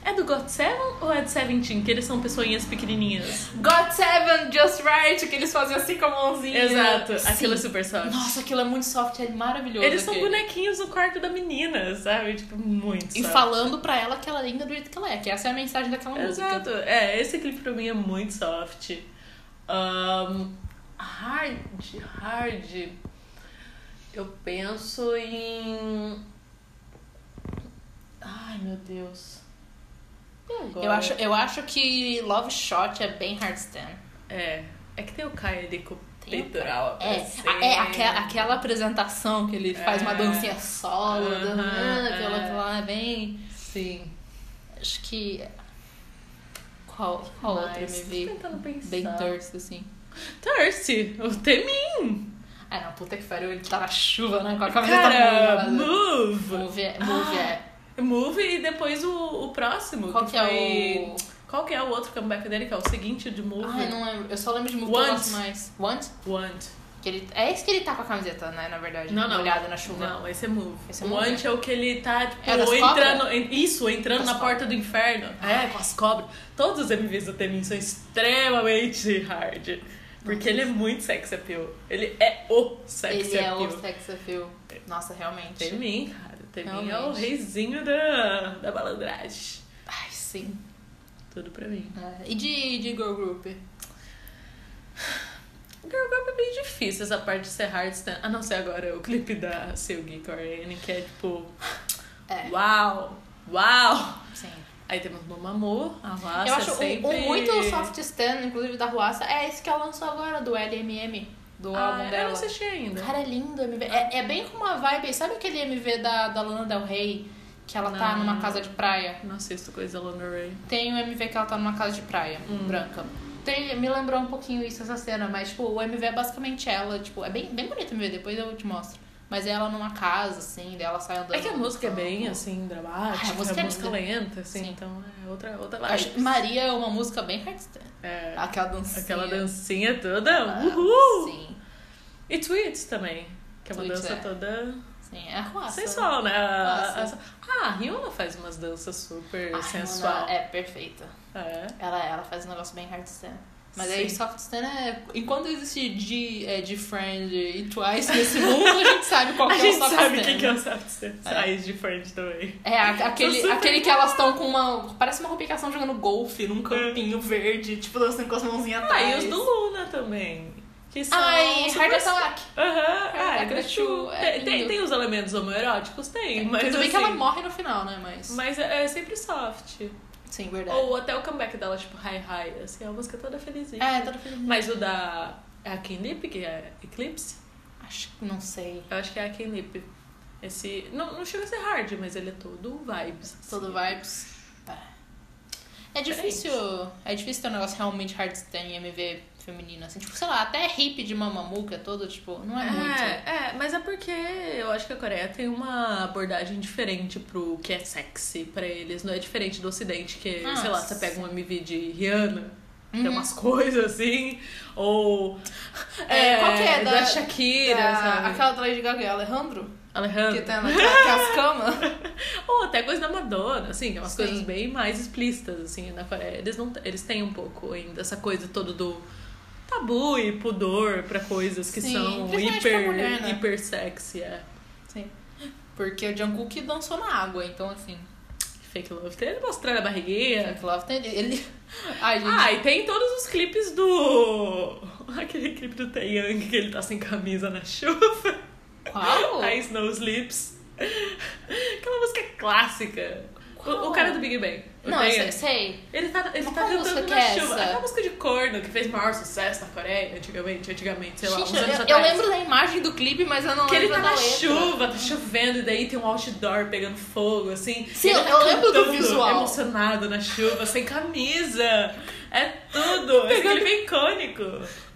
É do God Seven ou é do Seventeen? Que eles são pessoinhas pequenininhas. God Seven, Just Right, que eles faziam assim com a mãozinha. Exato, Sim. aquilo é super soft. Nossa, aquilo é muito soft, é maravilhoso. Eles são aquele. bonequinhos no quarto da menina, sabe? Tipo, muito E soft. falando pra ela que ela é linda do jeito que ela é, que essa é a mensagem daquela Exato. música. É, esse clipe pra mim é muito soft. Um, hard, hard. Eu penso em. Ai, meu Deus. E agora? Eu acho, eu acho que Love Shot é bem hardstand. É. É que tem o Kai ali com o peitoral. É, a- é aquela, aquela apresentação que ele faz uma É. dancinha solo, Aham, dançando, aquela, é. aquela é bem. Sim. Acho que. Qual, qual MV? tentando pensar. Bem thirst, assim. Thirsty. O Temin. Ah, não, puta que pariu, ele tá na chuva, né? Com a camiseta Cara, move. Move é. Move é. Move e depois o, o próximo. Qual que é foi- o. Qual que é o outro comeback dele, que é o seguinte de Move? Ai, não lembro. Eu só lembro de Move Want. que mais. Want? Want. Que ele... É esse que ele tá com a camiseta, né? Na verdade. Não, não. Molhada na chuva. Não, esse é Move. Esse é Move? Want é o que ele tá, tipo, É entrando... en- Isso, entrando na porta do inferno. É, com as cobras. Todos os MVs do Temin são extremamente hard. Porque ele é muito sex appeal. Ele é o sex Ele é appeal. o sex appeal. Nossa, realmente. Temin, cara. Temin é o Realmente. reizinho da, da balandragem. Ai, sim. Tudo pra mim. É, E de, de girl group? Girl Group é bem difícil essa parte de ser hardstand. A não ser agora o clipe da Seulgi Korean, que é tipo. É. Uau! Uau! Aí temos Mamamoo, a Ruassa Eu acho um- sempre... um, muito soft stand, inclusive da Ruaça, é esse que ela lançou agora, do LMM, do Ah, álbum eu dela. não assisti ainda. Cara, é lindo o MV. É, é bem com uma vibe. Sabe aquele MV da, da Lana Del Rey? Que ela tá Não. numa casa de praia? Não assisto coisa Lana Ray. Tem o MV que ela tá numa casa de praia, Hum. branca. Tem, me lembrou um pouquinho isso, essa cena, mas, tipo, o MV é basicamente ela, tipo, é bem, bem bonito o MV, depois eu te mostro. Mas ela numa casa, assim, dela sai andando. É que a música é bem, assim, dramática, Ah, a música é é música lenta, assim, Sim. então é outra, outra Acho vibe. que Maria é uma música bem hardstand. É, Aquela dancinha. aquela dancinha toda, Ah, uhul! Sim, E Tweets também, que é uma Tweets, dança é. toda sim, é a Ruaça. sensual, né? A, Nossa. a, ah, a Rihanna faz umas danças super A sensual. Rihanna É perfeita. É. Ela, ela faz um negócio bem hardstand. Mas Sim. aí soft stand é. Enquanto existe de, é, de Friend e Twice nesse mundo, a gente sabe qual A que é o gente soft sabe stand. quem que é o soft stand. É. Sai de frente também. É, a- aquele, aquele que elas estão com uma. Parece uma estão jogando golfe num campinho verde, tipo dançando com as mãozinhas Ah, atrás. e os do Luna também. Que são Ai, super- Hard Attack. Aham, ah, é é é tem, tem, tem os elementos homoeróticos? Tem, mas Tudo bem assim, que ela morre no final, né? Mas. Mas é, é sempre soft. Sim, verdade. Ou até o comeback dela, tipo, Hi Hi, assim, é uma música toda felizinha. É, toda feliz. Mas o da... É a K-Nip, que é Eclipse? Acho que não sei. Eu acho que é a K-Nip. Esse... Não, não chega a ser hard, mas ele é todo vibes. assim. Todo vibes. É difícil. É difícil ter um negócio realmente hardstand em MV feminino, assim. Tipo, sei lá, até hip de Mamamoo, que é todo, tipo, não é, muito. É, é, mas é porque eu acho que a Coreia tem uma abordagem diferente pro que é sexy pra eles. Não é diferente do Ocidente, que, Ah, sei lá, você pega um MV de Rihanna, tem Uhum. umas coisas assim, ou. É, qual que é? Da, Da- Shakira, Da- sabe? Aquela da Lady Gaga, Alejandro? Alejandro. Que tem naquela- que as camas. Ou até coisa da Madonna, assim, que é umas Sim. coisas bem mais explícitas, assim, na Coreia. Eles, não, eles têm um pouco ainda essa coisa toda do tabu e pudor pra coisas que Sim, são hiper, mulher, né? hiper sexy, é. Sim. Porque o Jungkook dançou na água, então assim. Fake Love tem ele mostrando a barriguinha. Fake Love tem ele. Ai, gente. Ah, e tem todos os clipes do. Aquele clipe do Taeyang que ele tá sem camisa na chuva. Qual? A Snow Slips. Aquela música clássica. O, o cara do Big Bang. Não, eu sei, sei. Ele tá, ele Mas tá cantando que na é chuva. essa? Aquela música de corno que fez maior sucesso na Coreia antigamente, antigamente, sei lá, Gente, uns anos eu, eu atrás. lembro da imagem do clipe, mas eu não Que ele lembro tá da na letra. chuva, tá chovendo, e daí tem um outdoor pegando fogo, assim. Sim, ele eu- tá eu lembro do visual. emocionado na chuva, sem camisa. É tudo. Esse clipe é icônico.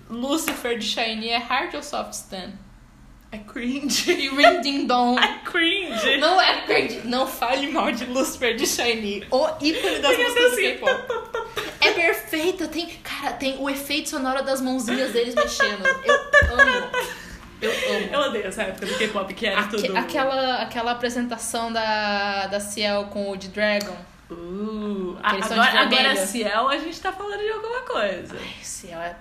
Lucifer de Shiny é hard ou soft stand? É cringe. E Ring Ding Dong. É cringe. Não é cringe. Não fale mal de Lucifer de Shiny. O ícone das Tem músicas do assim, K-pop. É perfeito. Tem, cara, tem o efeito sonoro das mãozinhas deles mexendo. Eu amo. Eu amo. Eu odeio essa época do K-pop que era Aque- tudo. aquela, aquela apresentação da, da Ciel com o de Dragon. Uh, agora, agora vermelho. Ciel, a gente tá falando de alguma coisa. Esse é...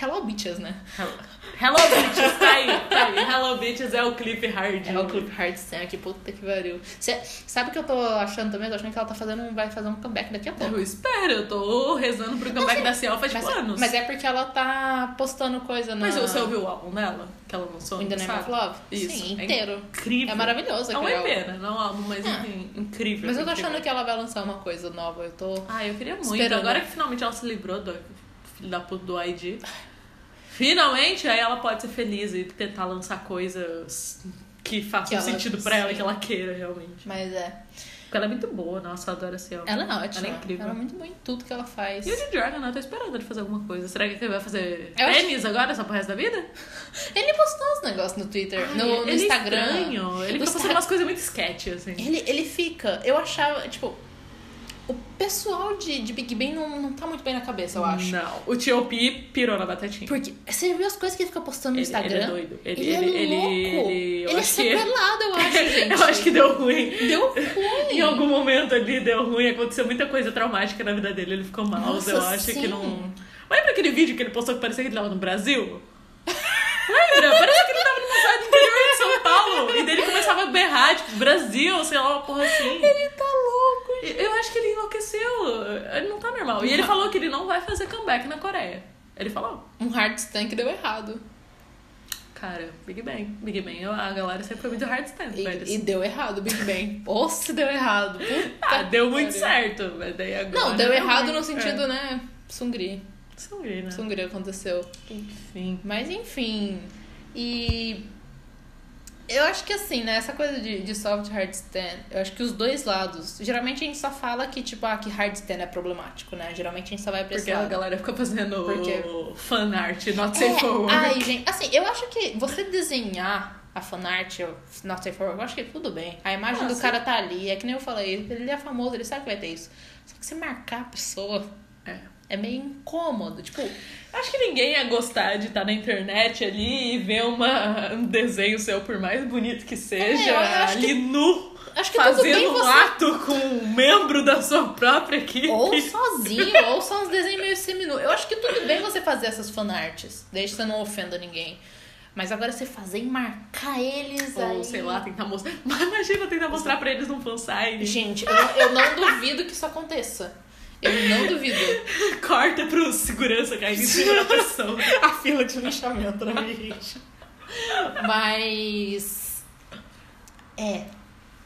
Hello Bitches, né? Hello, Hello Bitches, tá aí, tá aí. Hello Bitches é o clipe hard. É o Clube Hardstand aqui, puta que pariu. Cê, sabe o que eu tô achando também? Eu tô achando que ela tá fazendo, vai fazer um comeback daqui a pouco. Eu espero, eu tô rezando pro comeback da Ciel faz Mas, tipo anos. mas é porque ela tá postando coisa na... Mas você ouviu o álbum dela? Que ela lançou? In the Name of? Love? Isso. Sim, é inteiro. Incrível. É maravilhoso É um EP, né? Não é um álbum, mas É. enfim, incrível. Mas eu tô incrível. achando que ela vai lançar uma coisa nova. Eu tô... Ah, eu queria muito. Esperando. Agora que finalmente ela se livrou do filho da puta do ID. Finalmente, aí ela pode ser feliz e tentar lançar coisas que façam Que ela- sentido pra ela, sim. que ela queira realmente. Mas é. Porque ela é muito boa, nossa, eu adoro a Ciel. Ela é ótima. Ela é incrível. Ela é muito boa em tudo que ela faz. E o de Dragon, eu tô esperando ele fazer alguma coisa. Será que ele vai fazer Eu acho- tênis agora, só pro resto da vida? Ele postou uns negócios no Twitter, no, no ele Instagram. É estranho. Ele fica postando Insta- umas coisas muito sketch, assim. Ele, ele fica. Eu achava, tipo. O pessoal de, de Big Bang não, não tá muito bem na cabeça, eu acho. Não. O T.O.P. pirou na batatinha. Porque você viu as coisas que ele fica postando no Ele- Instagram? ele é doido. Ele- Ele, ele- é ele- louco. ele- Ele é acho que- sequelado, eu acho, gente. Eu acho que deu ruim. deu ruim. Em algum momento ali deu ruim, aconteceu muita coisa traumática na vida dele, ele ficou mal. Nossa, eu acho sim. que não. Lembra aquele vídeo que ele postou que parecia que ele tava no Brasil? Lembra? Parecia que ele tava numa cidade interior de São Paulo. E daí ele começava a berrar, tipo, Brasil, sei lá, uma porra assim. Ele tá. Eu acho que ele enlouqueceu. Ele não tá normal. E ele falou que ele não vai fazer comeback na Coreia. Ele falou. Um hard stank deu errado. Cara, Big Bang. Big Bang, a galera sempre foi muito hard stand E, e deu errado, Big Bang. Ou se deu errado. Puta Ah, deu muito que certo. Mas daí agora. Não, deu errado no sentido, É. né? Sungri. Sungri, né? Sungri aconteceu. Enfim. Mas enfim. E. Eu acho que assim, né? Essa coisa de, de soft hard stand, eu acho que os dois lados. Geralmente a gente só fala que, tipo, ah, que hard stand é problemático, né? Geralmente a gente só vai pra Porque a galera fica fazendo Por quê? fan art, not É, safe for work. ai, gente, assim, eu acho que você desenhar a fanart, not safe for work, eu acho que tudo bem. A imagem Ah, do cara tá ali, é que nem eu falei, ele é famoso, ele sabe que vai ter isso. Só que você marcar a pessoa É. meio incômodo. Tipo, Acho que ninguém ia gostar de estar na internet ali e ver uma, um desenho seu, por mais bonito que seja, É, ali nu, acho que fazendo um você. ato com um membro da sua própria equipe. Ou sozinho, ou só uns desenhos meio seminu. Eu acho que tudo bem você fazer essas fanarts, desde que você não ofenda ninguém. Mas agora você fazer e marcar eles Ou, aí... sei lá, tentar mostrar. Mas imagina tentar mostrar pra eles num fansite. Gente, eu, eu não duvido que isso aconteça. Eu não duvido. Corta pro segurança cair em cima da pessoa. A fila de linchamento, né, gente? Mas. É.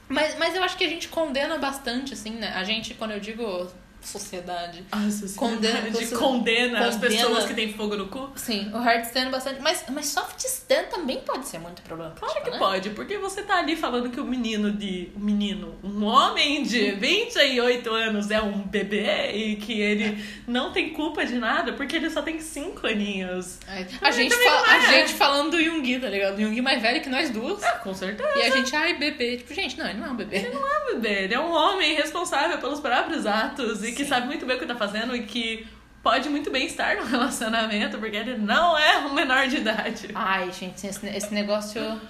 Mas, mas eu acho que a gente condena bastante, assim, né? A gente, quando eu digo sociedade. Nossa, Condena- condena, você- condena as condena- pessoas que têm fogo no cu? Sim, o hard stand bastante. Mas, mas soft stand também pode ser muito problemático. Claro que né? pode, porque você tá ali falando que o menino de. O menino, um homem de 28 anos é um bebê e que ele não tem culpa de nada porque ele só tem 5 aninhos. É, A, gente também fa- não é. a gente falando do Yungi, tá ligado? O Yungi mais velho que nós duas. Ah, com certeza. E a gente, ai, bebê. Tipo, gente, não, ele não é um bebê. Ele não é um bebê, ele é um homem responsável pelos próprios atos e que sabe muito bem o que tá fazendo e que pode muito bem estar no relacionamento porque ele não é um menor de idade. Ai, gente, esse, esse negócio.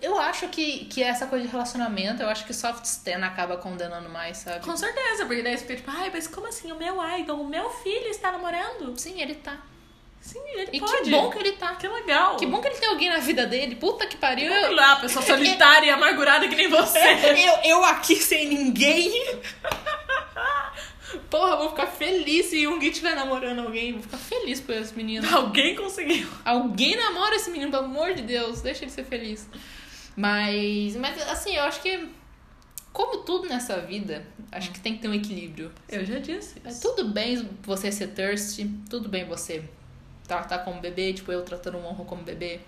Eu acho que, que essa coisa de relacionamento, eu acho que soft stand acaba condenando mais, sabe? Com certeza, porque daí você fica tipo, ai, mas como assim? O meu idol, o meu filho está namorando? Sim, ele tá. Sim, ele E pode. que bom que ele tá. Que legal. Que bom que ele tem alguém na vida dele. Puta que pariu. Sei lá, pessoa solitária e amargurada que nem você. eu, eu aqui sem ninguém. Porra, vou ficar feliz se o Jung estiver namorando alguém. Vou ficar feliz por esse menino. Alguém conseguiu. Alguém namora esse menino, pelo amor de Deus. Deixa ele ser feliz. Mas, mas assim, eu acho que, como tudo nessa vida, acho que tem que ter um equilíbrio. Eu já disse. É tudo bem você ser thirsty, tudo bem você tratar como bebê, tipo eu tratando o honro como bebê,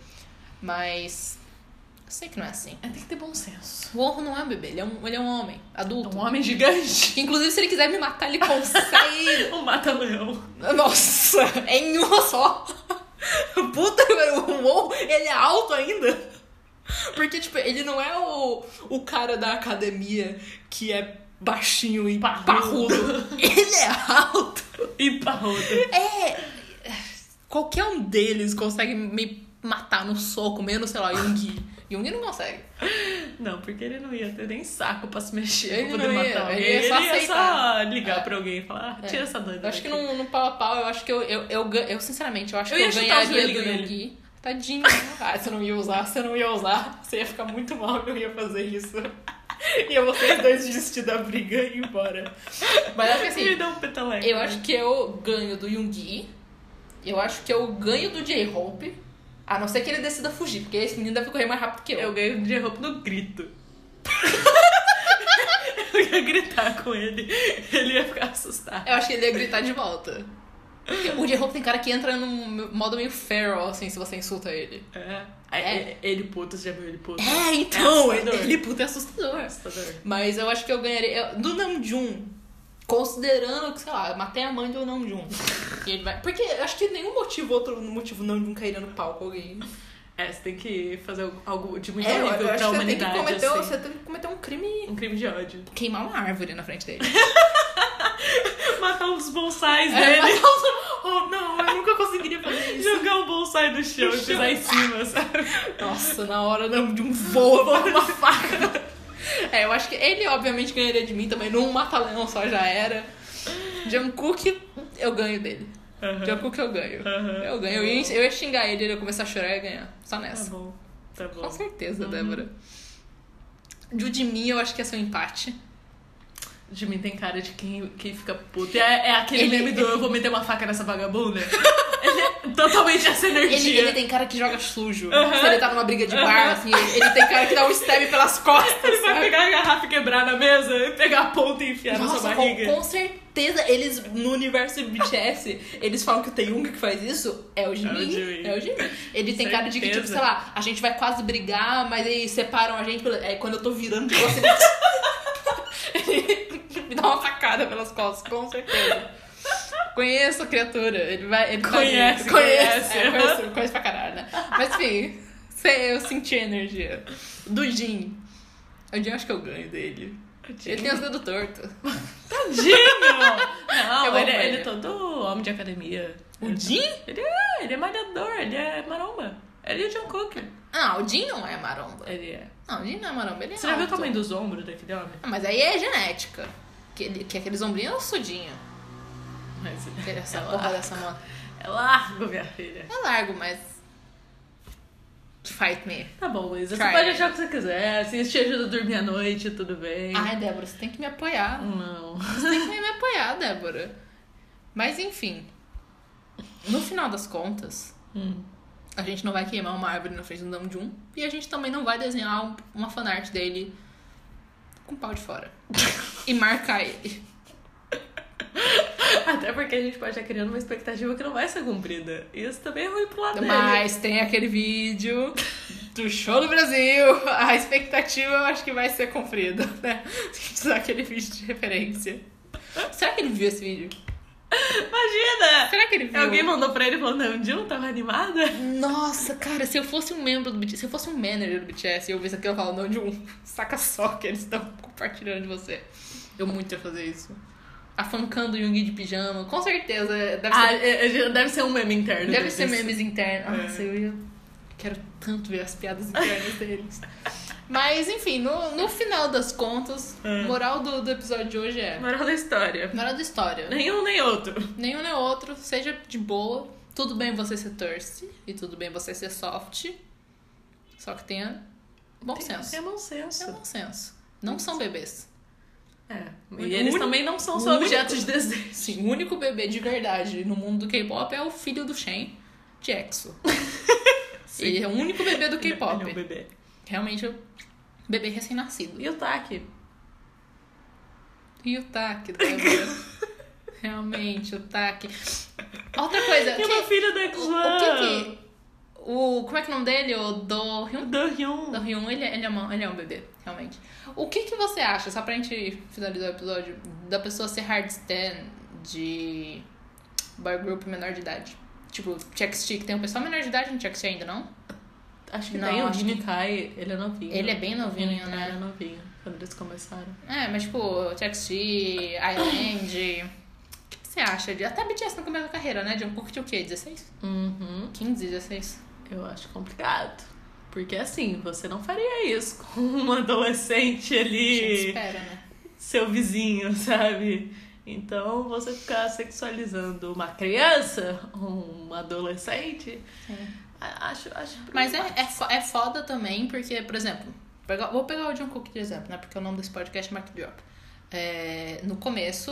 mas eu sei que não é assim. É, tem que ter bom senso. O honro não é um bebê, ele é um, ele é um homem, adulto. Um homem gigante. Que, inclusive, se ele quiser me matar, ele consegue. Um mata-leão. Nossa, é em uma só. Puta, o honro, ele é alto ainda. Porque, tipo, ele não é o, o cara da academia que é baixinho e Parrudo. parrudo. Ele é alto. E parrudo. É. Qualquer um deles consegue me matar no soco, menos, sei lá, Yungi. Yoongi não consegue. Não, porque ele não ia ter nem saco pra se mexer Ele pra poder matar alguém. ele ia só Ele ia só ligar É. pra alguém e falar, ah, tira essa doida Eu acho que daqui. no, no pau a pau, eu acho que eu, eu, eu, gan- eu sinceramente, eu acho Eu que eu ganharia do. Yoongi. Tadinho. Ah, você não ia usar, você não ia usar. Você ia ficar muito mal, eu ia fazer isso. Ia vocês dois desistir da briga e ir embora. Mas acho que Me assim, dá um peteleco. eu acho que eu ganho do Yoongi. Eu acho que eu ganho do J-Hope. A não ser que ele decida fugir, porque esse menino deve correr mais rápido que eu. Eu ganho de roupa no grito. eu ia gritar com ele. Ele ia ficar assustado. Eu acho que ele ia gritar de volta. O J-Hope tem cara que entra num modo meio feral, assim, se você insulta ele. É. Aí, É. Ele puto, você já viu ele puto? É, então, É ele, assustador. ele puta é assustador. Assustador. Mas eu acho que eu ganharia. eu- do Namjoon, considerando que, sei lá, matei a mãe do Namjoon. e ele vai. Porque acho que nenhum motivo, outro motivo Namjoon cairia no pau com alguém. É, você tem que fazer algo de muito É, horrível pra que você tem que, humanidade, cometer, assim. você tem que cometer um crime. Um crime de ódio. Queimar uma árvore na frente dele. Matar os bonsais É, dele. matar os- Oh, não, eu nunca conseguiria fazer isso. Jogar o bonsai no chão e pisar em cima, sabe? Nossa, na hora de um voa com uma faca. É, eu acho que ele obviamente ganharia de mim também. Num mata-leão só já era. Jungkook, eu ganho dele. Aham. Jungkook eu ganho. Aham. Eu ganho. Eu ia, eu ia xingar ele, ele ia começar a chorar e ia ganhar. Só Tá nessa. bom. Tá bom. Com certeza, Uhum. Débora. Mim, eu acho que ia ser um empate. De mim tem cara de quem, quem fica puto. É, é aquele Ele- meme do eu vou meter uma faca nessa vagabunda. ele é totalmente essa Ele, energia. ele tem cara que joga sujo. Aham. Se ele tá numa briga de bar, assim, ele, ele tem cara que dá um stab pelas costas. Ele vai sabe? pegar a garrafa e quebrar na mesa, e pegar a ponta e enfiar na Nossa, sua com, barriga. com certeza, eles no universo BTS, eles falam que o Taeyong que faz isso é o. Jimin. É o Jimin. Ele tem cara de que, tipo, Certeza. sei lá, a gente vai quase brigar, mas aí separam a gente. pela- Aí quando eu tô virando de você, ele me dá uma facada pelas costas, com certeza. Conheço a criatura. Ele vai. Ele Conhece, vai, conhece. É, conheço, conheço pra caralho, né? Mas enfim, eu senti a energia. Do Jin. O Jin acho que eu ganho dele. Ele tem os dedos tortos. Tadinho! Não, ele, é- ele. ele é todo homem de academia. O Ele- Jin? Ele é, ele é malhador, ele é maromba. Ele é o John Cook. Ah, o Jin não é maromba. Ele é. Não, o Jin não é maromba, ele é Você já viu o alto. tamanho dos ombros daquele homem? Ah, Mas aí é genética. Que, que aqueles ombrinhos sudinho. Mas Essa é porra largo. dessa mão. É largo, minha filha. É largo, mas. Fight me. Tá bom, Luísa. Você pode achar o que você quiser. Se isso te ajuda a dormir à noite, tudo bem. Ai, Débora, você tem que me apoiar. Não. Você tem que me apoiar, Débora. Mas enfim. No final das contas, Hum. a gente não vai queimar uma árvore na frente do Namjoon. E a gente também não vai desenhar um- uma fanart dele com o pau de fora. e marcar ele. Até porque a gente pode estar criando uma expectativa que não vai ser cumprida. Isso também é ruim pro lado dele. Mas tem aquele vídeo do show do Brasil. A expectativa eu acho que vai ser cumprida, né? Tem que usar aquele vídeo de referência. Será que ele viu esse vídeo? Imagina! Será que ele viu? Alguém mandou pra ele e falou, não, Jill tava animada? Nossa, cara, se eu fosse um membro do BTS, se eu fosse um manager do BTS e eu visse aquilo, eu falo, não, um saca só que eles estão compartilhando de você. Eu muito ia fazer isso. Afancando o Yoongi de pijama, com certeza. Deve Ah, ser, é- é- deve ser um meme interno. deve ser memes internos. É. Nossa, eu ia... quero tanto ver as piadas internas deles. Mas, enfim, no, no final das contas, É. moral do, do episódio de hoje é... Moral da história. Moral da história. Nenhum nem outro. Nenhum nem outro, seja de boa. Tudo bem você ser thirsty e tudo bem você ser soft. Só que tenha bom senso. Tem bom senso. Tenha bom senso. Não são bebês. É. O E eles único- também não são só objetos de desejo. Sim, o único bebê de verdade no mundo do K-pop é o filho do Shen, de Ele é o único bebê do Ele K-pop. é um bebê. Realmente, o bebê recém-nascido. E o Taki? E o Taki, Débora? Realmente, o Taki. Outra coisa, que- uma filha da o, X1. o que que... O, como é que é o nome dele? O Do Hyun? Do Hyun. Do Hyun, ele, ele, é uma, ele é um bebê, realmente. O que que você acha, só pra gente finalizar o episódio, da pessoa ser hard stand de boy group menor de idade? Tipo, Check Stick, tem um pessoal menor de idade no Check Stick ainda, não? Acho que Não, tem o acho Jimmy Kai, ele é novinho. Ele é bem novinho, né? era novinho, quando eles começaram. É, mas tipo, Check Stick, Island... O que que você acha? De, até BTS no começo da carreira, né? De um pouco de o quê? 16? Uhum. 15, 16? Eu acho complicado. Porque assim, você não faria isso com um adolescente A ali, gente espera, né? seu vizinho, sabe? Então, você ficar sexualizando uma criança, um adolescente, Sim. acho, acho Mas é, é, é foda também, porque, por exemplo, vou pegar o John Cook de exemplo, né? Porque o nome desse podcast é Mark Drop. É, no começo,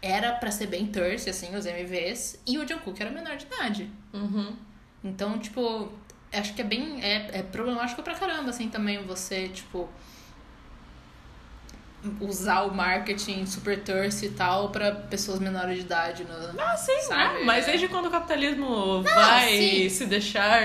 era pra ser bem thirsty, assim, os MVs, e o John Cook era menor de idade. Uhum. Então, tipo, acho que é bem. É, é problemático pra caramba, assim, também você, tipo. Usar o marketing super thirsty e tal pra pessoas menores de idade. No, Ah, sim, sabe? né? Mas desde quando o capitalismo vai sim. se deixar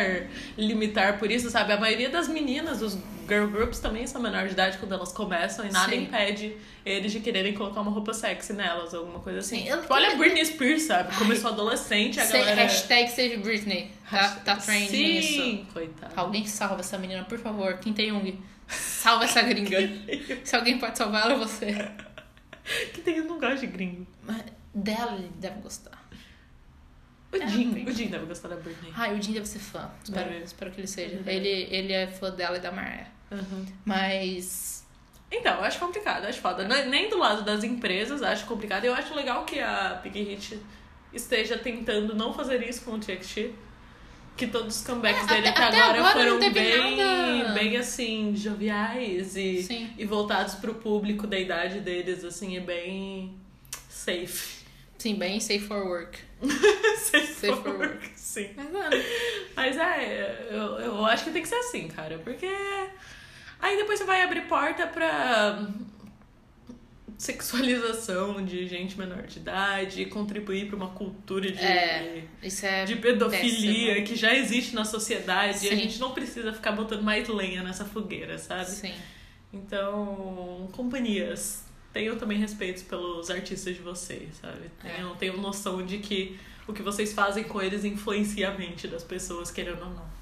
limitar por isso, sabe? A maioria das meninas, dos girl groups também são menores de idade quando elas começam e nada Sim. impede eles de quererem colocar uma roupa sexy nelas, alguma coisa assim. Sim, eu- Tipo, olha a Britney Spears, sabe? Começou adolescente, a Sei- galera... Hashtag Save Britney. Tá, tá trending Sim, isso. coitada. Alguém salva essa menina, por favor. Kim Tae-young. Salva essa gringa. Se alguém pode salvar ela, é você. Que tem não gosta de gringo. Mas dela ele deve gostar. O É, Jim, o Jim deve gostar da Britney. Ai, o Jim deve ser fã. Espero, Deve. espero que ele seja. Deve. Ele, ele é fã dela e da Mariah. Uhum. Mas. Então, eu acho complicado, eu acho foda. Não- Nem do lado das empresas, acho complicado. Eu acho legal que a Big Hit esteja tentando não fazer isso com o TXT. Que todos os comebacks É, dele até- até, agora, agora foram bem, nada. bem assim, joviais e, Sim. e voltados pro público da idade deles, assim, e bem safe. Sim, bem safe for work. safe, Safe for for work, sim. Mas, mano, Mas é, eu, eu acho que tem que ser assim, cara, porque aí depois você vai abrir porta pra sexualização de gente menor de idade, contribuir pra uma cultura de, É, é. de pedofilia péssimo. que já existe na sociedade e a Sim. gente não precisa ficar botando mais lenha nessa fogueira, sabe? Sim. Então, companhias, tenham também respeito pelos artistas de vocês, sabe? É. Tenham, tenham noção de que o que vocês fazem com eles influencia a mente das pessoas, querendo ou não.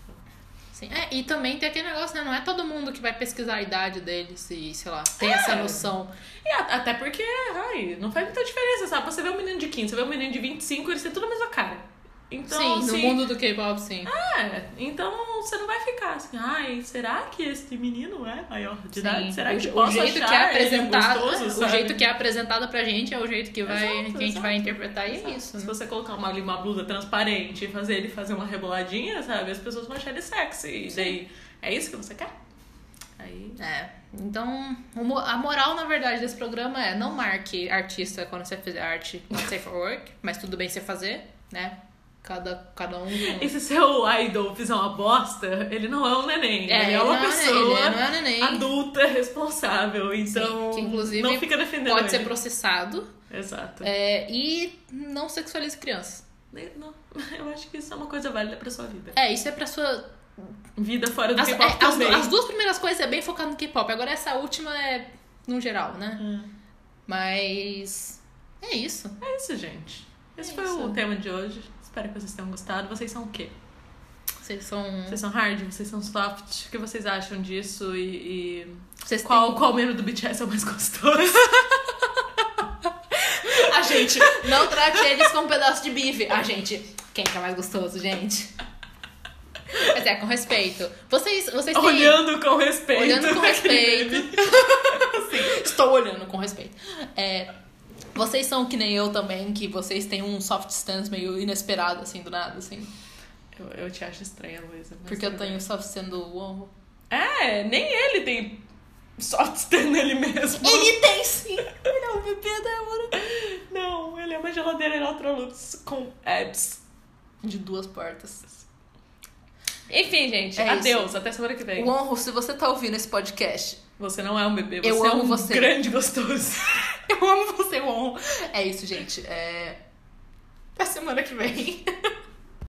Sim. É, e também tem aquele negócio, né? Não é todo mundo que vai pesquisar a idade deles e, sei lá, tem É. essa noção. E a- até porque, ai, não faz muita diferença, sabe? Você vê um menino de 15, você vê um menino de 25, eles têm tudo a mesma cara. Então, sim, no assim, mundo do K-pop, sim. É, então você não vai ficar assim, ai, será que este menino é maior de idade? Será o, que o posso jeito que é achar apresentado, gostoso, é, o jeito que é apresentado pra gente é o jeito que vai Exato, que a gente vai exato. interpretar e é Exato. isso. Se né? você colocar uma, uma blusa transparente e fazer ele fazer uma reboladinha, sabe? As pessoas vão achar ele sexy. E daí, é isso que você quer? Aí. É. Então, o a moral, na verdade, desse programa é não marque artista quando você fizer arte not safe for work, mas tudo bem você fazer, né? Cada, cada um. E se seu idol fizer uma bosta, ele não é um neném. É, ele é uma não é- pessoa não é neném. adulta responsável. Então, que inclusive não fica defendendo Pode ser ele. processado Exato. é, e não sexualize crianças. Não, eu acho que isso é uma coisa válida pra sua vida. É, isso é pra sua. Vida fora do As, K-pop é, as, também. as duas primeiras coisas é bem focado no K-pop. Agora essa última é no geral, né? Hum. Mas. É isso. É isso, gente. Esse É foi isso. o tema de hoje. Espero que vocês tenham gostado. Vocês são o quê? Vocês são. Vocês são hard? Vocês são soft? O que vocês acham disso? E, e Vocês qual, têm- qual membro do BTS é o mais gostoso? A gente não trate eles como um pedaço de bife. A gente. Quem que é mais gostoso, gente? Mas é, com respeito. Vocês, vocês têm. Olhando com respeito. Olhando com respeito. estou olhando com respeito. É, vocês são que nem eu também, que vocês têm um soft stance meio inesperado, assim, do nada, assim. Eu, eu te acho estranha, Luísa. Porque eu tenho soft stance do Wonho. É, nem ele tem soft stand nele mesmo. Ele tem sim! Ele é o bebê da Débora. Não, ele é uma geladeira Electrolux com abs. De duas portas. Enfim, gente, É adeus. isso. Até semana que vem. Wonho, se você tá ouvindo esse podcast, Você não é um bebê, você Eu é amo um você. grande gostoso. eu amo você, Wonho. É isso, gente. É... Até semana que vem.